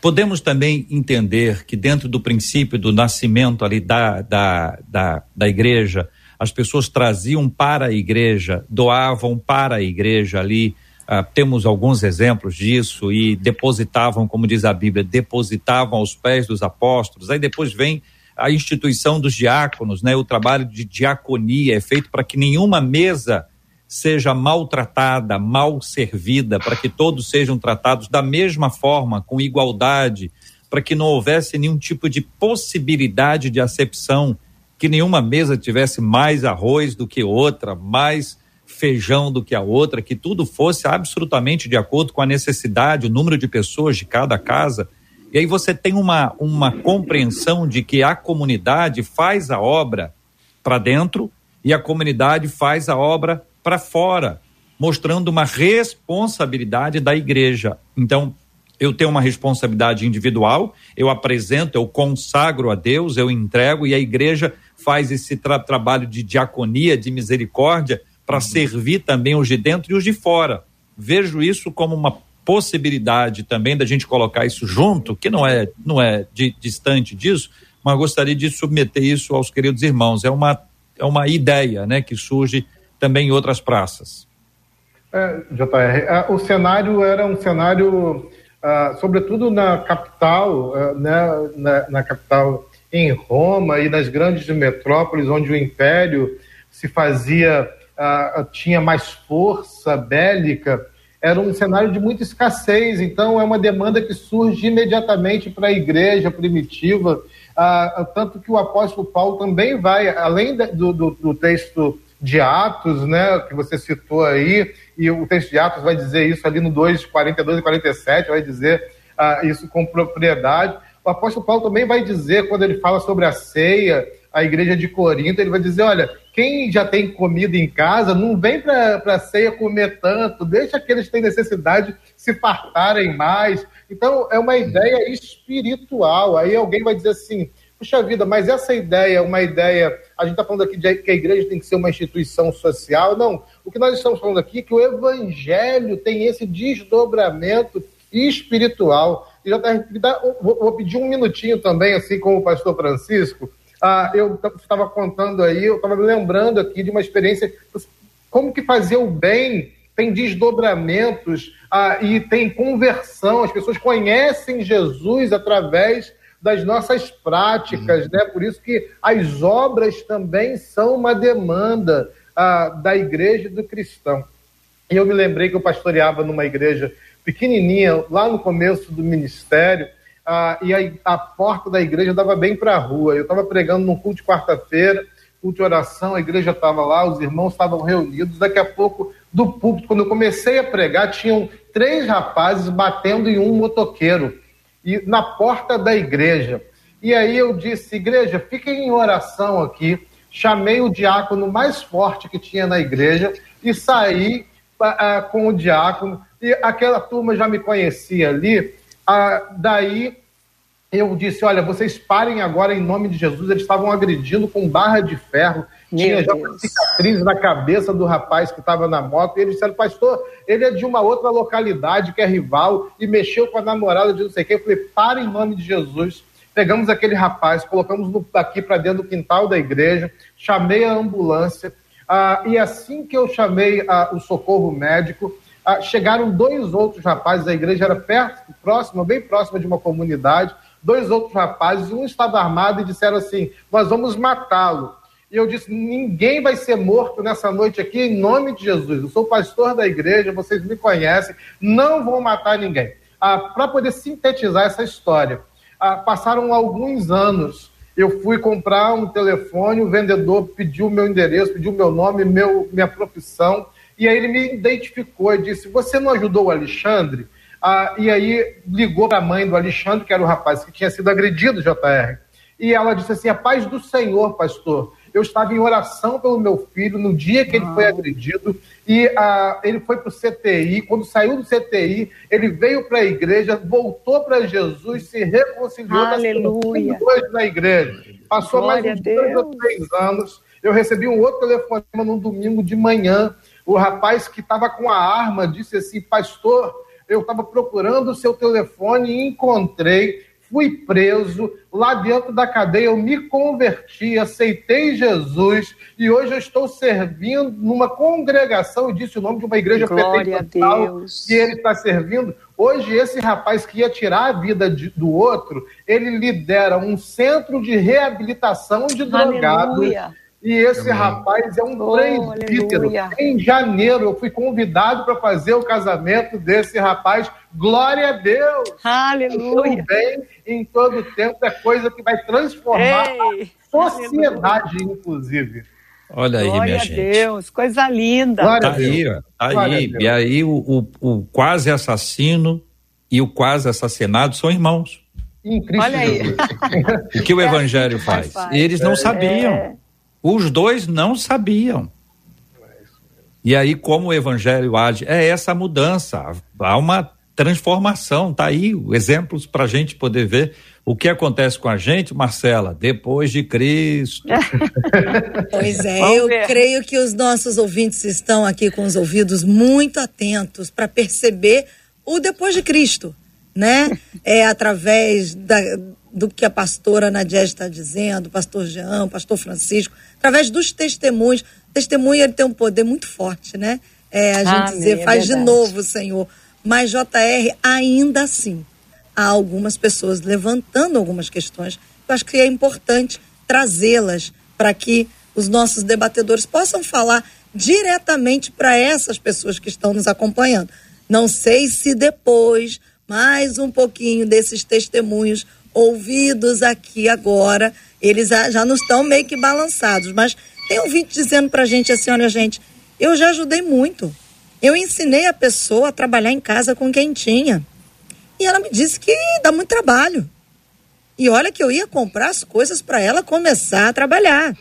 Podemos também entender que dentro do princípio do nascimento ali da, da, da, da igreja, as pessoas traziam para a igreja, doavam para a igreja ali ah, temos alguns exemplos disso e depositavam, como diz a Bíblia, depositavam aos pés dos apóstolos. Aí depois vem a instituição dos diáconos, né? O trabalho de diaconia é feito para que nenhuma mesa seja maltratada, mal servida, para que todos sejam tratados da mesma forma, com igualdade, para que não houvesse nenhum tipo de possibilidade de acepção, que nenhuma mesa tivesse mais arroz do que outra, mais feijão do que a outra, que tudo fosse absolutamente de acordo com a necessidade, o número de pessoas de cada casa. E aí você tem uma, uma compreensão de que a comunidade faz a obra para dentro e a comunidade faz a obra para fora, mostrando uma responsabilidade da igreja. Então, eu tenho uma responsabilidade individual, eu apresento, eu consagro a Deus, eu entrego e a igreja faz esse tra trabalho de diaconia, de misericórdia, para servir também os de dentro e os de fora. Vejo isso como uma possibilidade também da gente colocar isso junto, que não é não é de, distante disso, mas gostaria de submeter isso aos queridos irmãos. É uma é uma ideia, né, que surge também em outras praças. É, JR, é, o cenário era um cenário, ah, sobretudo na capital, ah, né, na, na, capital em Roma e nas grandes metrópoles, onde o império se fazia tinha mais força bélica, era um cenário de muita escassez, então é uma demanda que surge imediatamente para a igreja primitiva, uh, tanto que o apóstolo Paulo também vai, além do, do, do, texto de Atos, né, que você citou aí, e o texto de Atos vai dizer isso ali no 2, 42 e 47, vai dizer uh, isso com propriedade. O apóstolo Paulo também vai dizer, quando ele fala sobre a ceia, a igreja de Corinto, ele vai dizer: olha, quem já tem comida em casa, não vem para a ceia comer tanto, deixa aqueles que têm necessidade se fartarem mais. Então, é uma ideia espiritual. Aí alguém vai dizer assim: puxa vida, mas essa ideia é uma ideia a gente está falando aqui de que a igreja tem que ser uma instituição social. Não. O que nós estamos falando aqui é que o evangelho tem esse desdobramento espiritual. E já tá, vou, pedir um minutinho também, assim como o pastor Francisco. Ah, eu estava contando aí, eu estava lembrando aqui de uma experiência, como que fazer o bem tem desdobramentos ah, e tem conversão, as pessoas conhecem Jesus através das nossas práticas, uhum. né? Por isso que as obras também são uma demanda ah, da igreja e do cristão. E eu me lembrei que eu pastoreava numa igreja pequenininha, lá no começo do ministério, ah, e a, a, porta da igreja dava bem para a rua. Eu estava pregando num culto de quarta-feira, culto de oração, a igreja estava lá, os irmãos estavam reunidos. Daqui a pouco, do púlpito, quando eu comecei a pregar, tinham três rapazes batendo em um motoqueiro e na porta da igreja. E aí eu disse, igreja, fiquem em oração aqui. Chamei o diácono mais forte que tinha na igreja e saí uh, com o diácono. E aquela turma já me conhecia ali. Uh, daí eu disse: Olha, vocês parem agora em nome de Jesus. Eles estavam agredindo com barra de ferro. Meu Tinha já uma cicatriz na cabeça do rapaz que estava na moto. E eles disseram: Pastor, ele é de uma outra localidade que é rival e mexeu com a namorada de não sei quem. Eu falei: Para em nome de Jesus. Pegamos aquele rapaz, colocamos no, aqui para dentro do quintal da igreja, chamei a ambulância. Ah, e assim que eu chamei ah, o socorro médico, ah, chegaram dois outros rapazes. A igreja era perto, próxima, bem próxima de uma comunidade dois outros rapazes, um estava armado e disseram assim: Nós vamos matá-lo. E eu disse: Ninguém vai ser morto nessa noite aqui, em nome de Jesus. Eu sou pastor da igreja, vocês me conhecem, não vão matar ninguém. Ah, Para poder sintetizar essa história, ah, passaram alguns anos. Eu fui comprar um telefone, o vendedor pediu meu endereço, pediu meu nome, meu, minha profissão, e aí ele me identificou e disse: Você não ajudou o Alexandre? Ah, e aí ligou para a mãe do Alexandre, que era o rapaz que tinha sido agredido, JR. E ela disse assim: A paz do Senhor, pastor. Eu estava em oração pelo meu filho no dia que ele foi agredido e ah, ele foi para o CTI. Quando saiu do CTI, ele veio para a igreja, voltou para Jesus, se reconciliou Aleluia. na igreja. Passou Glória mais uns dois ou três anos. Eu recebi um outro telefonema num domingo de manhã. O rapaz que estava com a arma disse assim: Pastor, eu estava procurando o seu telefone e encontrei, fui preso, lá dentro da cadeia eu me converti, aceitei Jesus e hoje eu estou servindo numa congregação, e disse o nome de uma igreja pentecostal que ele está servindo. Hoje esse rapaz que ia tirar a vida de, do outro, ele lidera um centro de reabilitação de drogados. Aleluia e esse Amém. rapaz é um oh, presbítero. Em janeiro eu fui convidado para fazer o casamento desse rapaz. Glória a Deus! Aleluia! O bem em todo tempo é coisa que vai transformar Ei, a sociedade, aleluia. inclusive. Olha aí, Glória minha gente. Glória a Deus, coisa linda. Glória tá aí, ó, tá aí. E aí o, o, o quase assassino e o quase assassinado são irmãos. Olha aí. o que o evangelho faz? faz. Eles não sabiam. É. Os dois não sabiam. E aí, como o evangelho age, é essa mudança. Há uma transformação. Tá aí exemplos para a gente poder ver o que acontece com a gente, Marcela, depois de Cristo. pois é, eu creio que os nossos ouvintes estão aqui com os ouvidos muito atentos para perceber o depois de Cristo, né? É através da, do que a pastora Nadia está dizendo, o pastor Jean, o pastor Francisco, através dos testemunhos. O testemunho ele tem um poder muito forte, né? É, a gente dizer, é faz de novo, Senhor. Mas, JR, ainda assim, há algumas pessoas levantando algumas questões que eu acho que é importante trazê-las para que os nossos debatedores possam falar diretamente para essas pessoas que estão nos acompanhando. Não sei se depois, mais um pouquinho desses testemunhos ouvidos aqui agora, eles já não estão meio que balançados, mas tem vídeo dizendo pra gente assim, olha gente, eu já ajudei muito. Eu ensinei a pessoa a trabalhar em casa com quem tinha. E ela me disse que dá muito trabalho. E olha que eu ia comprar as coisas para ela começar a trabalhar.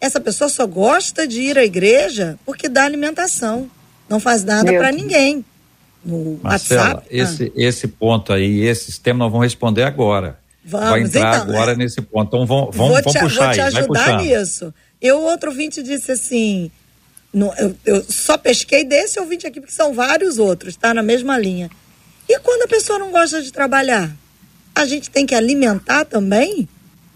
Essa pessoa só gosta de ir à igreja porque dá alimentação. Não faz nada para ninguém no Marcela, WhatsApp. Esse, ah. esse ponto aí, esse tema nós vamos responder agora. Vamos, vai entrar então, agora é. nesse ponto. Então vamos, vamos, vou vamos te, puxar vou te aí, ajudar nisso. Eu, outro ouvinte disse assim, no- eu, eu só pesquei desse ouvinte aqui, porque são vários outros, tá? Na mesma linha. E quando a pessoa não gosta de trabalhar? A gente tem que alimentar também?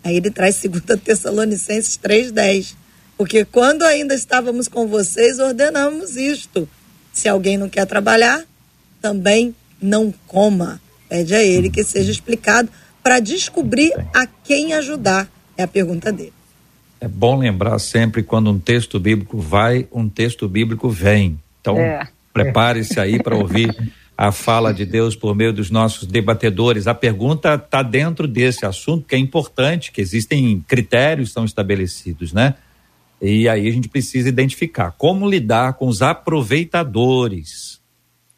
Aí ele traz 2 Tessalonicenses 3,10. Porque quando ainda estávamos com vocês, ordenamos isto. Se alguém não quer trabalhar, também não coma. Pede a ele que seja explicado para descobrir a quem ajudar. É a pergunta dele. É bom lembrar sempre quando um texto bíblico vai, um texto bíblico vem. Então, É. prepare-se aí para ouvir a fala de Deus por meio dos nossos debatedores. A pergunta está dentro desse assunto que é importante, que existem critérios que são estabelecidos, né? E aí a gente precisa identificar como lidar com os aproveitadores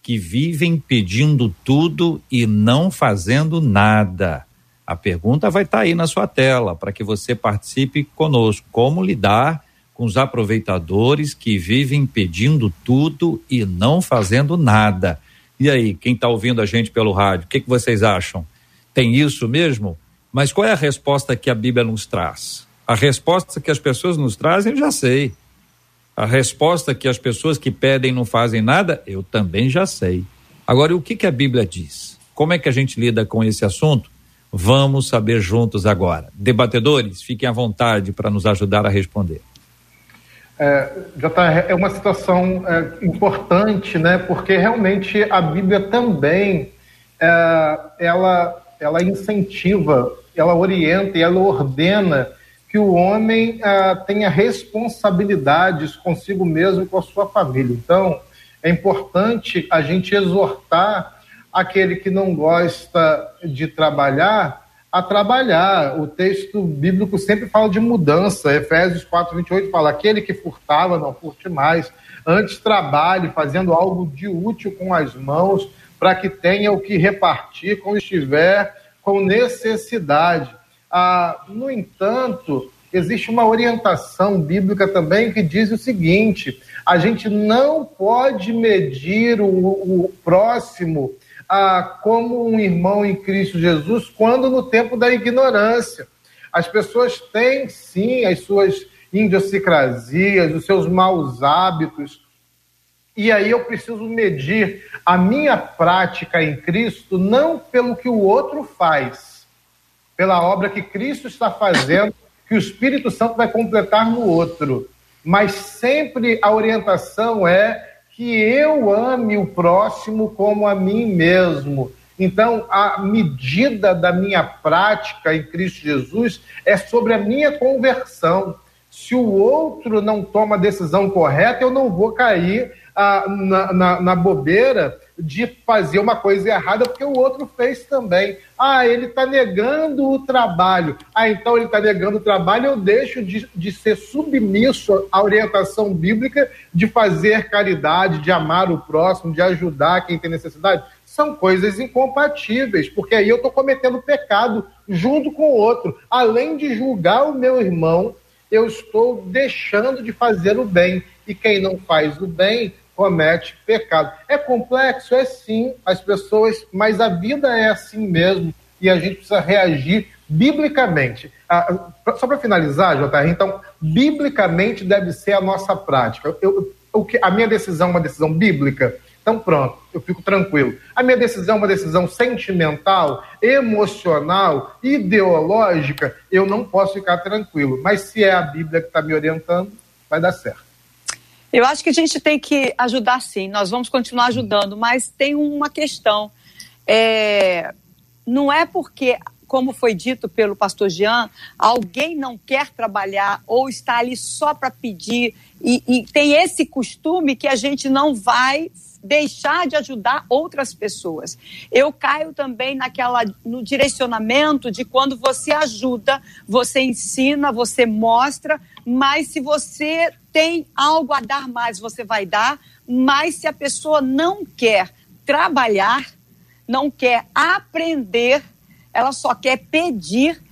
que vivem pedindo tudo e não fazendo nada. A pergunta vai estar aí na sua tela para que você participe conosco. Como lidar com os aproveitadores que vivem pedindo tudo e não fazendo nada? E aí, quem está ouvindo a gente pelo rádio, o que, que vocês acham? Tem isso mesmo? Mas qual é a resposta que a Bíblia nos traz? A resposta que as pessoas nos trazem, eu já sei. A resposta que as pessoas que pedem não fazem nada, eu também já sei. Agora, o que, que a Bíblia diz? Como é que a gente lida com esse assunto? Vamos saber juntos agora. Debatedores, fiquem à vontade para nos ajudar a responder. É, JR, é uma situação é, importante, né? Porque realmente a Bíblia também é, ela, ela incentiva, ela orienta e ela ordena que o homem é, tenha responsabilidades consigo mesmo e com a sua família. Então, é importante a gente exortar aquele que não gosta de trabalhar a trabalhar. O texto bíblico sempre fala de mudança. Efésios 4, 28 fala: aquele que furtava, não furte mais. Antes trabalhe, fazendo algo de útil com as mãos, para que tenha o que repartir quando estiver com necessidade. Ah, no entanto, existe uma orientação bíblica também que diz o seguinte: a gente não pode medir o, o próximo ah, como um irmão em Cristo Jesus quando no tempo da ignorância. As pessoas têm sim as suas idiosincrasias, os seus maus hábitos. E aí eu preciso medir a minha prática em Cristo não pelo que o outro faz, pela obra que Cristo está fazendo, que o Espírito Santo vai completar no outro. Mas sempre a orientação é que eu ame o próximo como a mim mesmo. Então, a medida da minha prática em Cristo Jesus é sobre a minha conversão. Se o outro não toma a decisão correta, eu não vou cair ah, na, na, na, bobeira de fazer uma coisa errada porque o outro fez também. Ah, ele está negando o trabalho. Ah, então ele está negando o trabalho, eu deixo de, de ser submisso à orientação bíblica de fazer caridade, de amar o próximo, de ajudar quem tem necessidade. São coisas incompatíveis, porque aí eu estou cometendo pecado junto com o outro. Além de julgar o meu irmão, eu estou deixando de fazer o bem. E quem não faz o bem comete pecado. É complexo? É sim, as pessoas, mas a vida é assim mesmo e a gente precisa reagir biblicamente. Ah, só para finalizar, JR, então, biblicamente deve ser a nossa prática. Eu, eu, a minha decisão é uma decisão bíblica? Então, pronto, eu fico tranquilo. A minha decisão é uma decisão sentimental, emocional, ideológica, eu não posso ficar tranquilo. Mas se é a Bíblia que está me orientando, vai dar certo. Eu acho que a gente tem que ajudar sim, nós vamos continuar ajudando, mas tem uma questão. É, não é porque, como foi dito pelo pastor Jean, alguém não quer trabalhar ou está ali só para pedir e, e tem esse costume que a gente não vai deixar de ajudar outras pessoas. Eu caio também naquela no direcionamento de quando você ajuda, você ensina, você mostra, mas se você tem algo a dar mais, você vai dar, mas se a pessoa não quer trabalhar, não quer aprender, ela só quer pedir,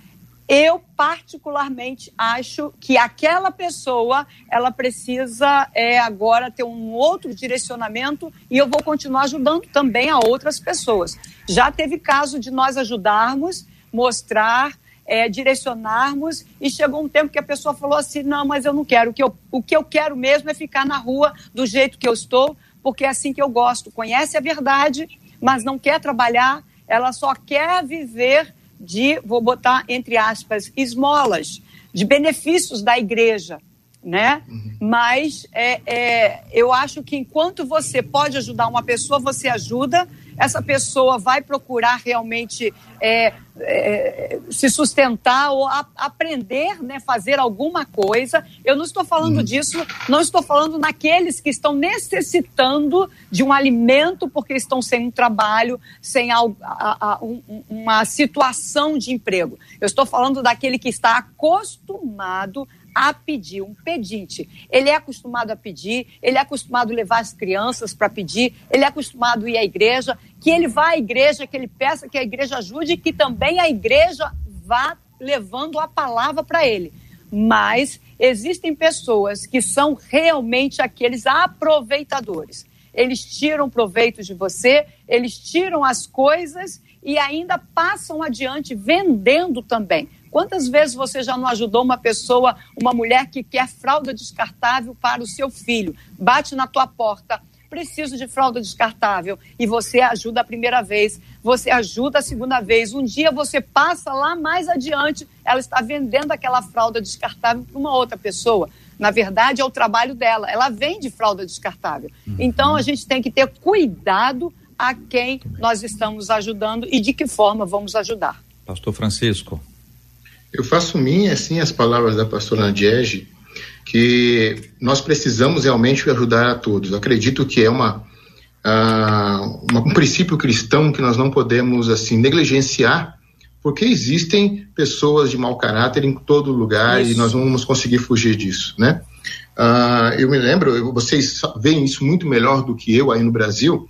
eu particularmente acho que aquela pessoa ela precisa é, agora ter um outro direcionamento e eu vou continuar ajudando também a outras pessoas. Já teve caso de nós ajudarmos, mostrar, é, direcionarmos, e chegou um tempo que a pessoa falou assim: não, mas eu não quero, o que eu, o que eu quero mesmo é ficar na rua do jeito que eu estou, porque é assim que eu gosto. Conhece a verdade, mas não quer trabalhar, ela só quer viver de, vou botar entre aspas, esmolas, de benefícios da igreja né? Uhum. Mas é, é, eu acho que enquanto você pode ajudar uma pessoa, você ajuda. Essa pessoa vai procurar realmente é, é, se sustentar ou a, aprender, né, fazer alguma coisa. Eu não estou falando uhum. disso, não estou falando naqueles que estão necessitando de um alimento porque estão sem um trabalho, sem a, a, um, uma situação de emprego. Eu estou falando daquele que está acostumado a pedir, um pedinte. Ele é acostumado a pedir, ele é acostumado a levar as crianças para pedir, ele é acostumado a ir à igreja, que ele vá à igreja, que ele peça que a igreja ajude que também a igreja vá levando a palavra para ele. Mas existem pessoas que são realmente aqueles aproveitadores. Eles tiram proveito de você, eles tiram as coisas e ainda passam adiante vendendo também. Quantas vezes você já não ajudou uma pessoa, uma mulher que quer fralda descartável para o seu filho? Bate na tua porta, preciso de fralda descartável. E você ajuda a primeira vez, você ajuda a segunda vez. Um dia você passa lá mais adiante, ela está vendendo aquela fralda descartável para uma outra pessoa. Na verdade, é o trabalho dela. Ela vende fralda descartável. Uhum. Então, a gente tem que ter cuidado a quem nós estamos ajudando e de que forma vamos ajudar. Pastor Francisco. Eu faço minha, assim, as palavras da pastora Nadiege, que nós precisamos realmente ajudar a todos. Eu acredito que é uma, uh, uma, um princípio cristão que nós não podemos, assim, negligenciar, porque existem pessoas de mau caráter em todo lugar isso. e nós não vamos conseguir fugir disso, né? Uh, eu me lembro, vocês veem isso muito melhor do que eu aí no Brasil,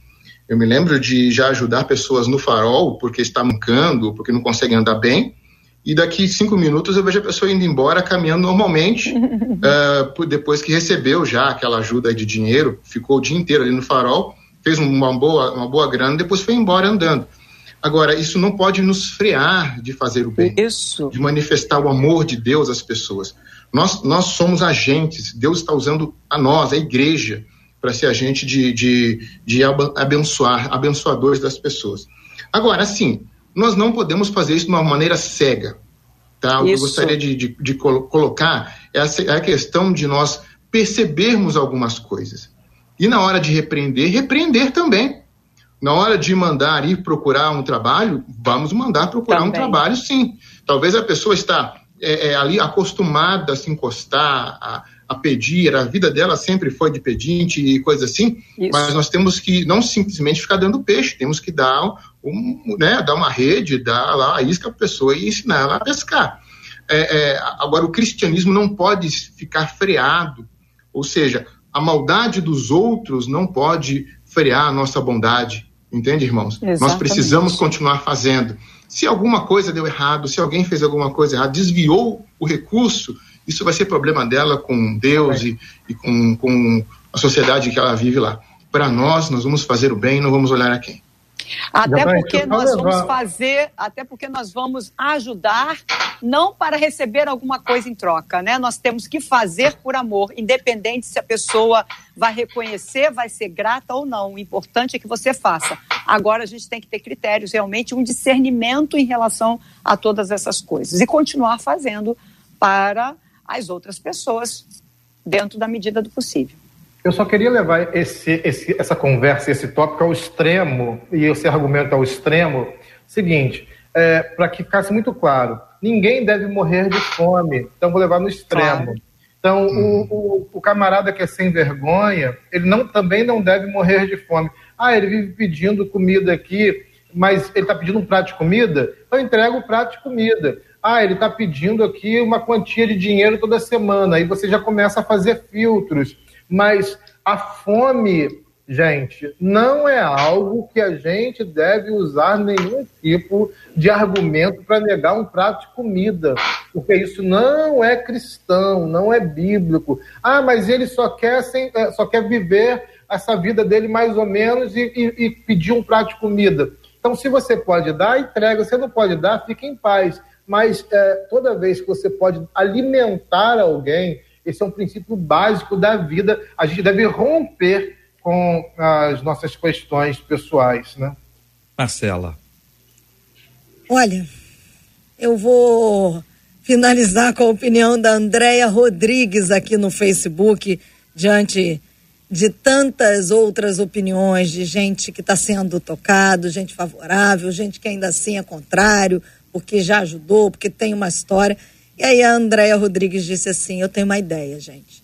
eu me lembro de já ajudar pessoas no farol porque está mancando, porque não conseguem andar bem, e daqui cinco minutos eu vejo a pessoa indo embora caminhando normalmente, uh, depois que recebeu já aquela ajuda de dinheiro, ficou o dia inteiro ali no farol, fez uma boa, uma boa grana, depois foi embora andando. Agora, isso não pode nos frear de fazer o bem, isso. de manifestar o amor de Deus às pessoas. Nós, nós somos agentes, Deus está usando a nós, a igreja, para ser agente de, de, de abençoar, abençoadores das pessoas. Agora, assim, nós não podemos fazer isso de uma maneira cega. Tá? O que eu gostaria de, de, de colocar é a, é a questão de nós percebermos algumas coisas. E na hora de repreender, repreender também. Na hora de mandar ir procurar um trabalho, vamos mandar procurar também. um trabalho, sim. Talvez a pessoa está é, é, ali acostumada a se encostar, a, a pedir, a vida dela sempre foi de pedinte e coisa assim, Isso. mas nós temos que não simplesmente ficar dando peixe, temos que dar, um, né, dar uma rede, dar lá a isca para a pessoa e ensinar ela a pescar. É, é, agora, o cristianismo não pode ficar freado, ou seja, a maldade dos outros não pode frear a nossa bondade, entende, irmãos? Exatamente. Nós precisamos continuar fazendo. Se alguma coisa deu errado, se alguém fez alguma coisa errada, desviou o recurso, isso vai ser problema dela com Deus e, e com, com a sociedade que ela vive lá. Para nós, nós vamos fazer o bem, não vamos olhar a quem. Até porque nós vamos fazer, até porque nós vamos ajudar, não para receber alguma coisa em troca, né? Nós temos que fazer por amor, independente se a pessoa vai reconhecer, vai ser grata ou não. O importante é que você faça. Agora a gente tem que ter critérios, realmente um discernimento em relação a todas essas coisas e continuar fazendo para as outras pessoas dentro da medida do possível. Eu só queria levar esse, esse, essa conversa, esse tópico ao extremo, e esse argumento ao extremo, seguinte, é, para que ficasse muito claro, ninguém deve morrer de fome, então vou levar no extremo. Claro. Então, hum. o, o, o, camarada que é sem vergonha, ele não, também não deve morrer de fome. Ah, ele vive pedindo comida aqui, mas ele está pedindo um prato de comida? Então entrega o prato de comida. Ah, ele está pedindo aqui uma quantia de dinheiro toda semana. Aí você já começa a fazer filtros. Mas a fome, gente, não é algo que a gente deve usar nenhum tipo de argumento para negar um prato de comida. Porque isso não é cristão, não é bíblico. Ah, mas ele só quer, sem, só quer viver essa vida dele mais ou menos e, e, e pedir um prato de comida. Então, se você pode dar, entrega. Se não pode dar, fique em paz. Mas é, toda vez que você pode alimentar alguém, esse é um princípio básico da vida. A gente deve romper com as nossas questões pessoais, né? Marcela. Olha, eu vou finalizar com a opinião da Andréia Rodrigues aqui no Facebook, diante de tantas outras opiniões de gente que está sendo tocado, gente favorável, gente que ainda assim é contrário, porque já ajudou, porque tem uma história. E aí a Andréia Rodrigues disse assim: Eu tenho uma ideia, gente.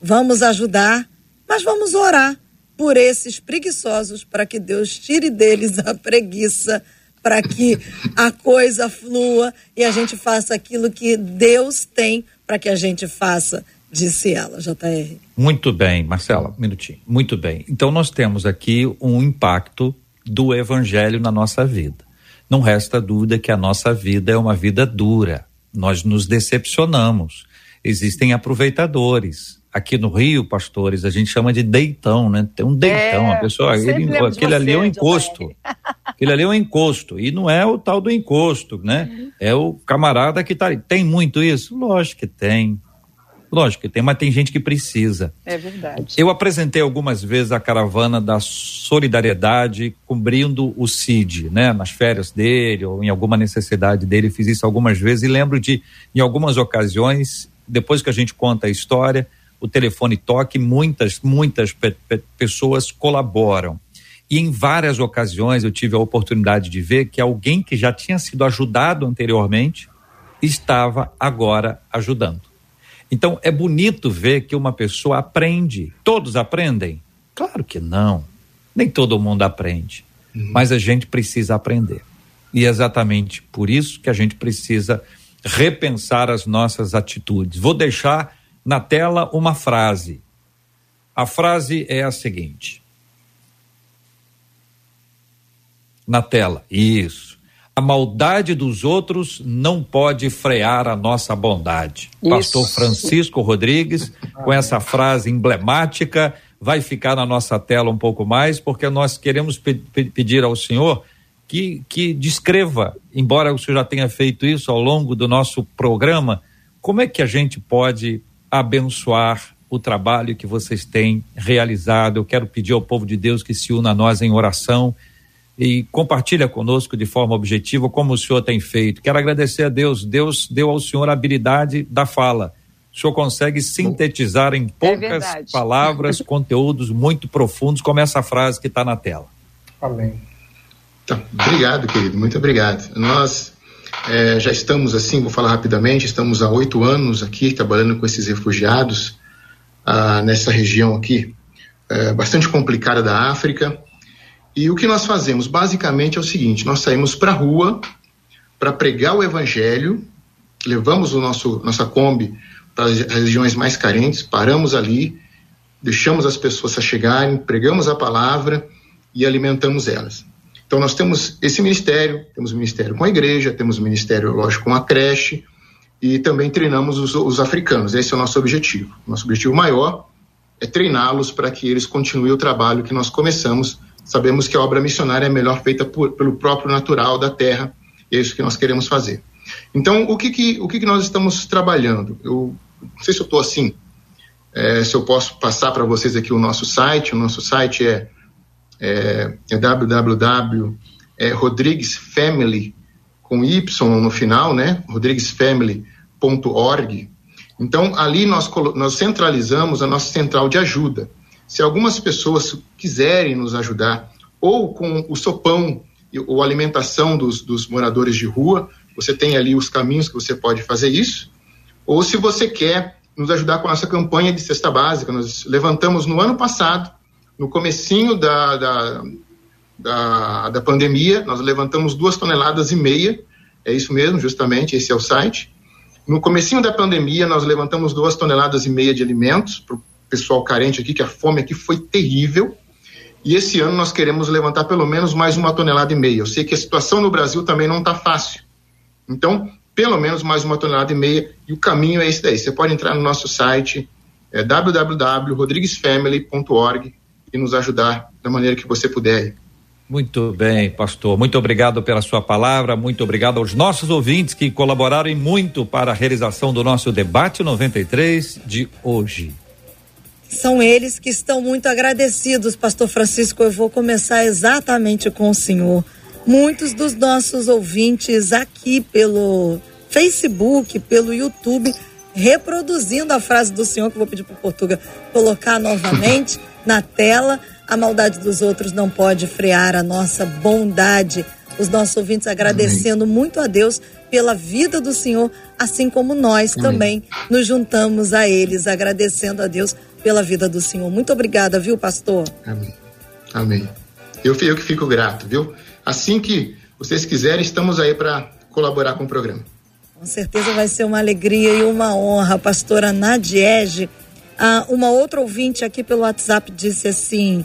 Vamos ajudar, mas vamos orar por esses preguiçosos para que Deus tire deles a preguiça para que a coisa flua e a gente faça aquilo que Deus tem para que a gente faça, disse ela, JR. Muito bem, Marcela, um minutinho. Muito bem. Então nós temos aqui um impacto do evangelho na nossa vida. Não resta dúvida que a nossa vida é uma vida dura. Nós nos decepcionamos. Existem aproveitadores, aqui no Rio, pastores, a gente chama de deitão, né? Tem um deitão, é, a pessoa, ele, aquele ali é um encosto. aquele ali é um encosto. E não é o tal do encosto, né? Uhum. É o camarada que tá ali. Tem muito isso? Lógico que tem. Lógico que tem, mas tem gente que precisa. É verdade. Eu apresentei algumas vezes a caravana da solidariedade cobrindo o CID, né? Nas férias dele ou em alguma necessidade dele. Fiz isso algumas vezes e lembro de, em algumas ocasiões, depois que a gente conta a história, o telefone toque, muitas, muitas pe pe pessoas colaboram. E em várias ocasiões eu tive a oportunidade de ver que alguém que já tinha sido ajudado anteriormente estava agora ajudando. Então é bonito ver que uma pessoa aprende. Todos aprendem? Claro que não. Nem todo mundo aprende. Uhum. Mas a gente precisa aprender. E é exatamente por isso que a gente precisa repensar as nossas atitudes. Vou deixar na tela uma frase. A frase é a seguinte. Na tela, isso. A maldade dos outros não pode frear a nossa bondade. Isso. Pastor Francisco Rodrigues, com essa frase emblemática, vai ficar na nossa tela um pouco mais, porque nós queremos pe pedir ao Senhor que, que descreva, embora o senhor já tenha feito isso ao longo do nosso programa, como é que a gente pode abençoar o trabalho que vocês têm realizado. Eu quero pedir ao povo de Deus que se una a nós em oração e compartilha conosco de forma objetiva como o senhor tem feito. Quero agradecer a Deus. Deus deu ao senhor a habilidade da fala. O senhor consegue sintetizar em poucas é palavras conteúdos muito profundos, como essa frase que está na tela. Amém. Então, obrigado, querido. Muito obrigado. Nós é, já estamos, assim, vou falar rapidamente, estamos há oito anos aqui trabalhando com esses refugiados ah, nessa região aqui, é, bastante complicada da África. E o que nós fazemos basicamente é o seguinte: nós saímos para a rua para pregar o evangelho, levamos o nosso nossa Kombi para as regiões mais carentes, paramos ali, deixamos as pessoas a chegarem, pregamos a palavra e alimentamos elas. Então, nós temos esse ministério, temos ministério com a igreja, temos ministério, lógico, com a creche, e também treinamos os, os africanos. Esse é o nosso objetivo. Nosso objetivo maior é treiná-los para que eles continuem o trabalho que nós começamos. Sabemos que a obra missionária é melhor feita por, pelo próprio natural da terra, e é isso que nós queremos fazer. Então, o que, que, o que, que nós estamos trabalhando? Eu não sei se eu estou assim, é, se eu posso passar para vocês aqui o nosso site. O nosso site é é, é www é, Rodriguesfamily com Y no final, né? rodriguesfamily.org. Então, ali nós, nós centralizamos a nossa central de ajuda. Se algumas pessoas quiserem nos ajudar, ou com o sopão ou alimentação dos, dos moradores de rua, você tem ali os caminhos que você pode fazer isso. Ou se você quer nos ajudar com a nossa campanha de cesta básica, nós levantamos no ano passado no comecinho da, da, da, da pandemia, nós levantamos duas toneladas e meia, é isso mesmo, justamente, esse é o site. No comecinho da pandemia, nós levantamos duas toneladas e meia de alimentos pessoal carente aqui, que a fome aqui foi terrível. E esse ano nós queremos levantar pelo menos mais uma tonelada e meia. Eu sei que a situação no Brasil também não está fácil. Então, pelo menos mais uma tonelada e meia. E o caminho é esse daí. Você pode entrar no nosso site, é www.rodriguesfamily.org e nos ajudar da maneira que você puder. Muito bem, pastor. Muito obrigado pela sua palavra. Muito obrigado aos nossos ouvintes que colaboraram muito para a realização do nosso debate 93 de hoje. São eles que estão muito agradecidos, pastor Francisco. Eu vou começar exatamente com o senhor. Muitos dos nossos ouvintes aqui pelo Facebook, pelo YouTube, reproduzindo a frase do senhor, que eu vou pedir para o Portuga colocar novamente na tela a maldade dos outros não pode frear a nossa bondade. Os nossos ouvintes agradecendo Amém. muito a Deus pela vida do Senhor, assim como nós Amém. também nos juntamos a eles, agradecendo a Deus pela vida do Senhor. Muito obrigada, viu, pastor? Amém. Amém. Eu, eu que fico grato, viu? Assim que vocês quiserem, estamos aí para colaborar com o programa. Com certeza vai ser uma alegria e uma honra. pastora Nadiege, ah, uma outra ouvinte aqui pelo WhatsApp disse assim: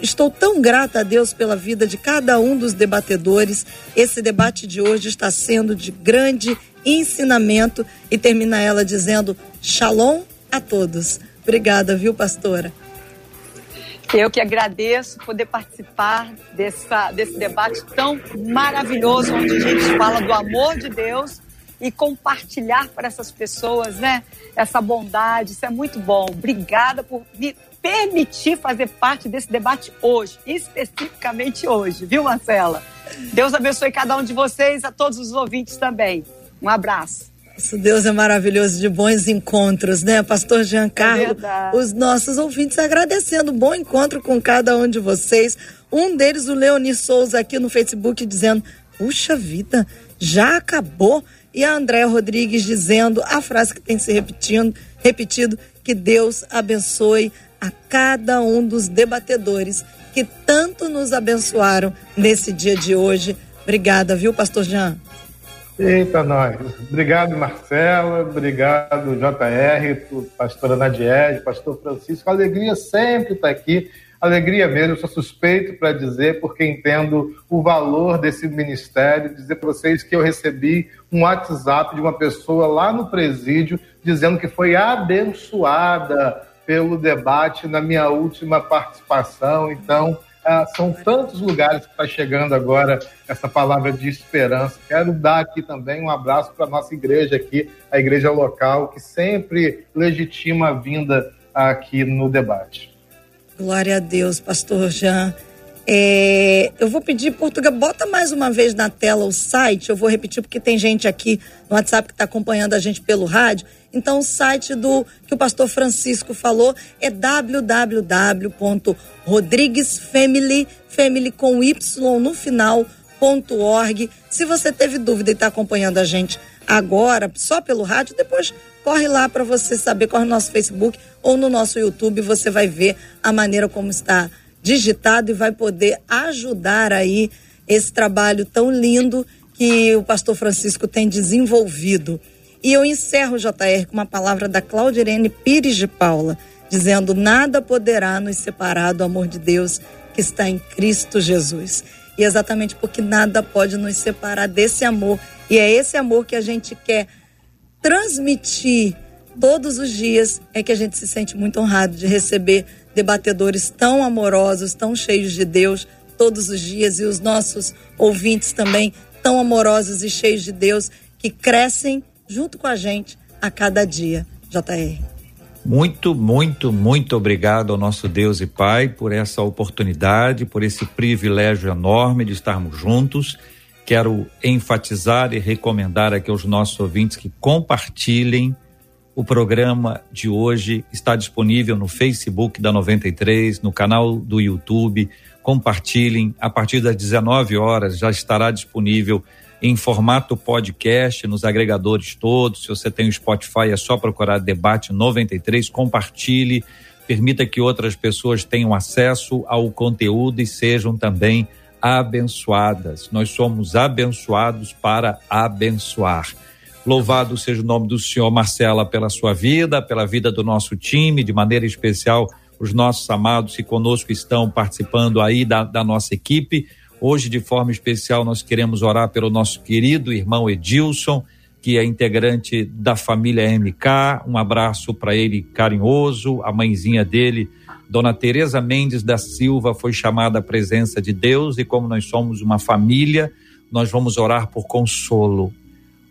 Estou tão grata a Deus pela vida de cada um dos debatedores. Esse debate de hoje está sendo de grande ensinamento e termina ela dizendo: Shalom a todos. Obrigada, viu, pastora? Eu que agradeço poder participar dessa, desse debate tão maravilhoso, onde a gente fala do amor de Deus e compartilhar para essas pessoas, né? Essa bondade, isso é muito bom. Obrigada por me permitir fazer parte desse debate hoje, especificamente hoje, viu, Marcela? Deus abençoe cada um de vocês, a todos os ouvintes também. Um abraço. Nosso Deus é maravilhoso de bons encontros, né? Pastor Giancarlo, é os nossos ouvintes agradecendo bom encontro com cada um de vocês. Um deles, o Leoni Souza, aqui no Facebook, dizendo: Puxa vida, já acabou e a Andréa Rodrigues dizendo a frase que tem se repetindo, repetido, que Deus abençoe a cada um dos debatedores que tanto nos abençoaram nesse dia de hoje. Obrigada, viu, pastor Jean? Eita, nós. Obrigado, Marcela. Obrigado, JR, pastora Nadiege, pastor Francisco. Alegria sempre estar aqui alegria mesmo, eu sou suspeito para dizer, porque entendo o valor desse ministério, dizer para vocês que eu recebi um WhatsApp de uma pessoa lá no presídio dizendo que foi abençoada pelo debate na minha última participação. Então, ah, são tantos lugares que está chegando agora essa palavra de esperança. Quero dar aqui também um abraço para a nossa igreja aqui, a igreja local, que sempre legitima a vinda aqui no debate. Glória a Deus, pastor Jean. É, eu vou pedir, Portugal, bota mais uma vez na tela o site. Eu vou repetir porque tem gente aqui no WhatsApp que está acompanhando a gente pelo rádio. Então, o site do que o pastor Francisco falou é www.rodriguesfamily, family com Y no final, org. Se você teve dúvida e está acompanhando a gente agora, só pelo rádio, depois corre lá para você saber, corre no nosso Facebook ou no nosso YouTube, você vai ver a maneira como está digitado e vai poder ajudar aí esse trabalho tão lindo que o pastor Francisco tem desenvolvido. E eu encerro, JR, com uma palavra da Claudirene Pires de Paula, dizendo: Nada poderá nos separar do amor de Deus que está em Cristo Jesus. E exatamente porque nada pode nos separar desse amor. E é esse amor que a gente quer transmitir todos os dias é que a gente se sente muito honrado de receber debatedores tão amorosos, tão cheios de Deus todos os dias e os nossos ouvintes também tão amorosos e cheios de Deus que crescem junto com a gente a cada dia. JR. Muito, muito, muito obrigado ao nosso Deus e Pai por essa oportunidade, por esse privilégio enorme de estarmos juntos Quero enfatizar e recomendar aqui aos nossos ouvintes que compartilhem o programa de hoje. Está disponível no Facebook da 93, no canal do YouTube. Compartilhem. A partir das 19 horas já estará disponível em formato podcast nos agregadores todos. Se você tem o Spotify, é só procurar Debate 93. Compartilhe. Permita que outras pessoas tenham acesso ao conteúdo e sejam também abençoadas. Nós somos abençoados para abençoar. Louvado seja o nome do Senhor, Marcela, pela sua vida, pela vida do nosso time, de maneira especial, os nossos amados que conosco estão participando aí da, da nossa equipe. Hoje, de forma especial, nós queremos orar pelo nosso querido irmão Edilson, que é integrante da família MK. Um abraço para ele carinhoso, a mãezinha dele Dona Teresa Mendes da Silva foi chamada à presença de Deus e como nós somos uma família, nós vamos orar por consolo.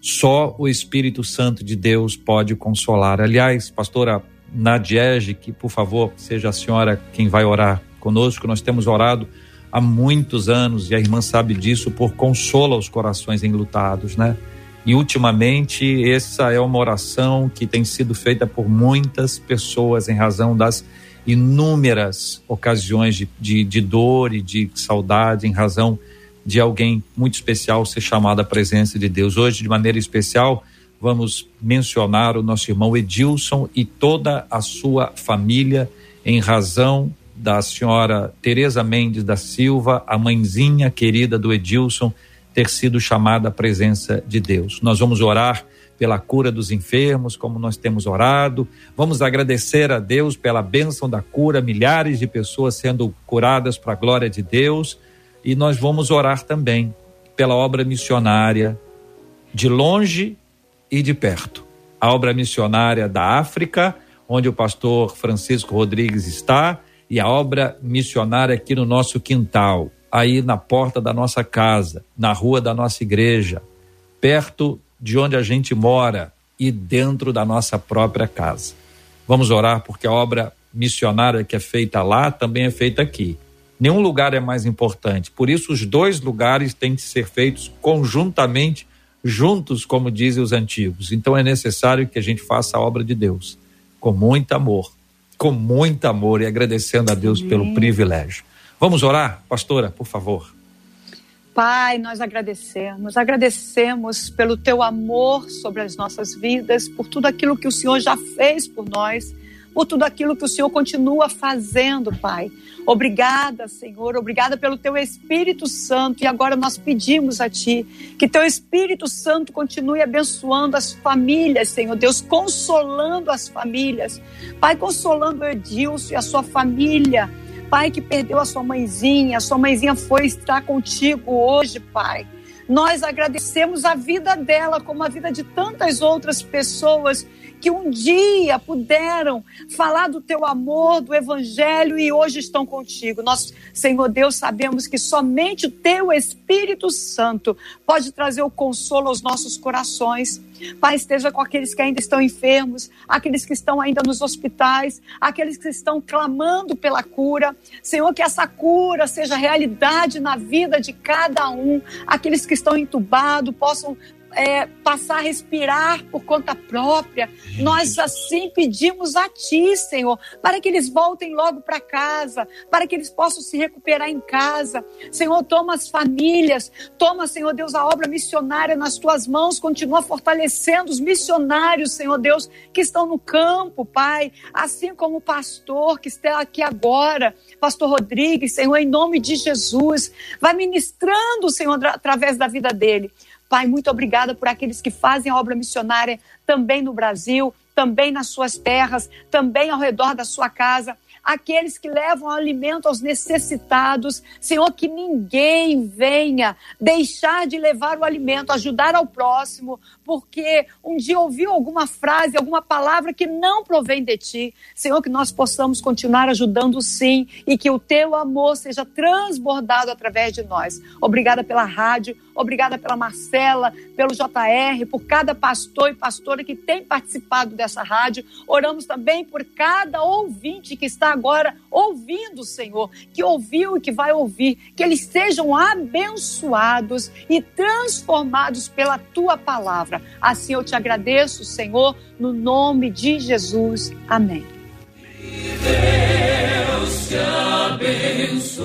Só o Espírito Santo de Deus pode consolar. Aliás, pastora Nadiege, que por favor seja a senhora quem vai orar conosco, nós temos orado há muitos anos e a irmã sabe disso por consolo aos corações enlutados, né? E ultimamente essa é uma oração que tem sido feita por muitas pessoas em razão das inúmeras ocasiões de, de, de dor e de saudade em razão de alguém muito especial ser chamado à presença de Deus. Hoje, de maneira especial, vamos mencionar o nosso irmão Edilson e toda a sua família em razão da senhora Teresa Mendes da Silva, a mãezinha querida do Edilson, ter sido chamada à presença de Deus. Nós vamos orar pela cura dos enfermos, como nós temos orado. Vamos agradecer a Deus pela bênção da cura, milhares de pessoas sendo curadas para a glória de Deus. E nós vamos orar também pela obra missionária de longe e de perto. A obra missionária da África, onde o pastor Francisco Rodrigues está, e a obra missionária aqui no nosso quintal, aí na porta da nossa casa, na rua da nossa igreja, perto de onde a gente mora e dentro da nossa própria casa. Vamos orar porque a obra missionária que é feita lá também é feita aqui. Nenhum lugar é mais importante. Por isso, os dois lugares têm que ser feitos conjuntamente, juntos, como dizem os antigos. Então, é necessário que a gente faça a obra de Deus com muito amor, com muito amor e agradecendo a Deus Amém. pelo privilégio. Vamos orar, pastora, por favor. Pai, nós agradecemos, agradecemos pelo teu amor sobre as nossas vidas, por tudo aquilo que o Senhor já fez por nós, por tudo aquilo que o Senhor continua fazendo, Pai. Obrigada, Senhor, obrigada pelo teu Espírito Santo. E agora nós pedimos a Ti que teu Espírito Santo continue abençoando as famílias, Senhor Deus, consolando as famílias. Pai, consolando o Edilson e a sua família pai que perdeu a sua mãezinha, a sua mãezinha foi estar contigo hoje, pai. Nós agradecemos a vida dela, como a vida de tantas outras pessoas que um dia puderam falar do teu amor, do evangelho e hoje estão contigo. Nós, Senhor Deus, sabemos que somente o teu Espírito Santo pode trazer o consolo aos nossos corações. Pai, esteja com aqueles que ainda estão enfermos, aqueles que estão ainda nos hospitais, aqueles que estão clamando pela cura. Senhor, que essa cura seja realidade na vida de cada um. Aqueles que estão entubados possam é, passar a respirar por conta própria. Nós assim pedimos a Ti, Senhor, para que eles voltem logo para casa, para que eles possam se recuperar em casa. Senhor, toma as famílias, toma, Senhor Deus, a obra missionária nas Tuas mãos, continua fortalecendo os missionários, Senhor Deus, que estão no campo, Pai, assim como o pastor que está aqui agora, Pastor Rodrigues, Senhor, em nome de Jesus, vai ministrando, Senhor, através da vida dele. Pai, muito obrigada por aqueles que fazem a obra missionária também no Brasil, também nas suas terras, também ao redor da sua casa aqueles que levam alimento aos necessitados. Senhor, que ninguém venha deixar de levar o alimento, ajudar ao próximo, porque um dia ouviu alguma frase, alguma palavra que não provém de ti. Senhor, que nós possamos continuar ajudando sim e que o teu amor seja transbordado através de nós. Obrigada pela rádio, obrigada pela Marcela, pelo JR, por cada pastor e pastora que tem participado dessa rádio. Oramos também por cada ouvinte que está agora ouvindo, Senhor, que ouviu e que vai ouvir, que eles sejam abençoados e transformados pela tua palavra. Assim eu te agradeço, Senhor, no nome de Jesus. Amém. Deus te abençoe.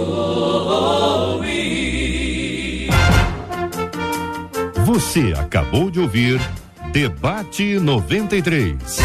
Você acabou de ouvir Debate 93.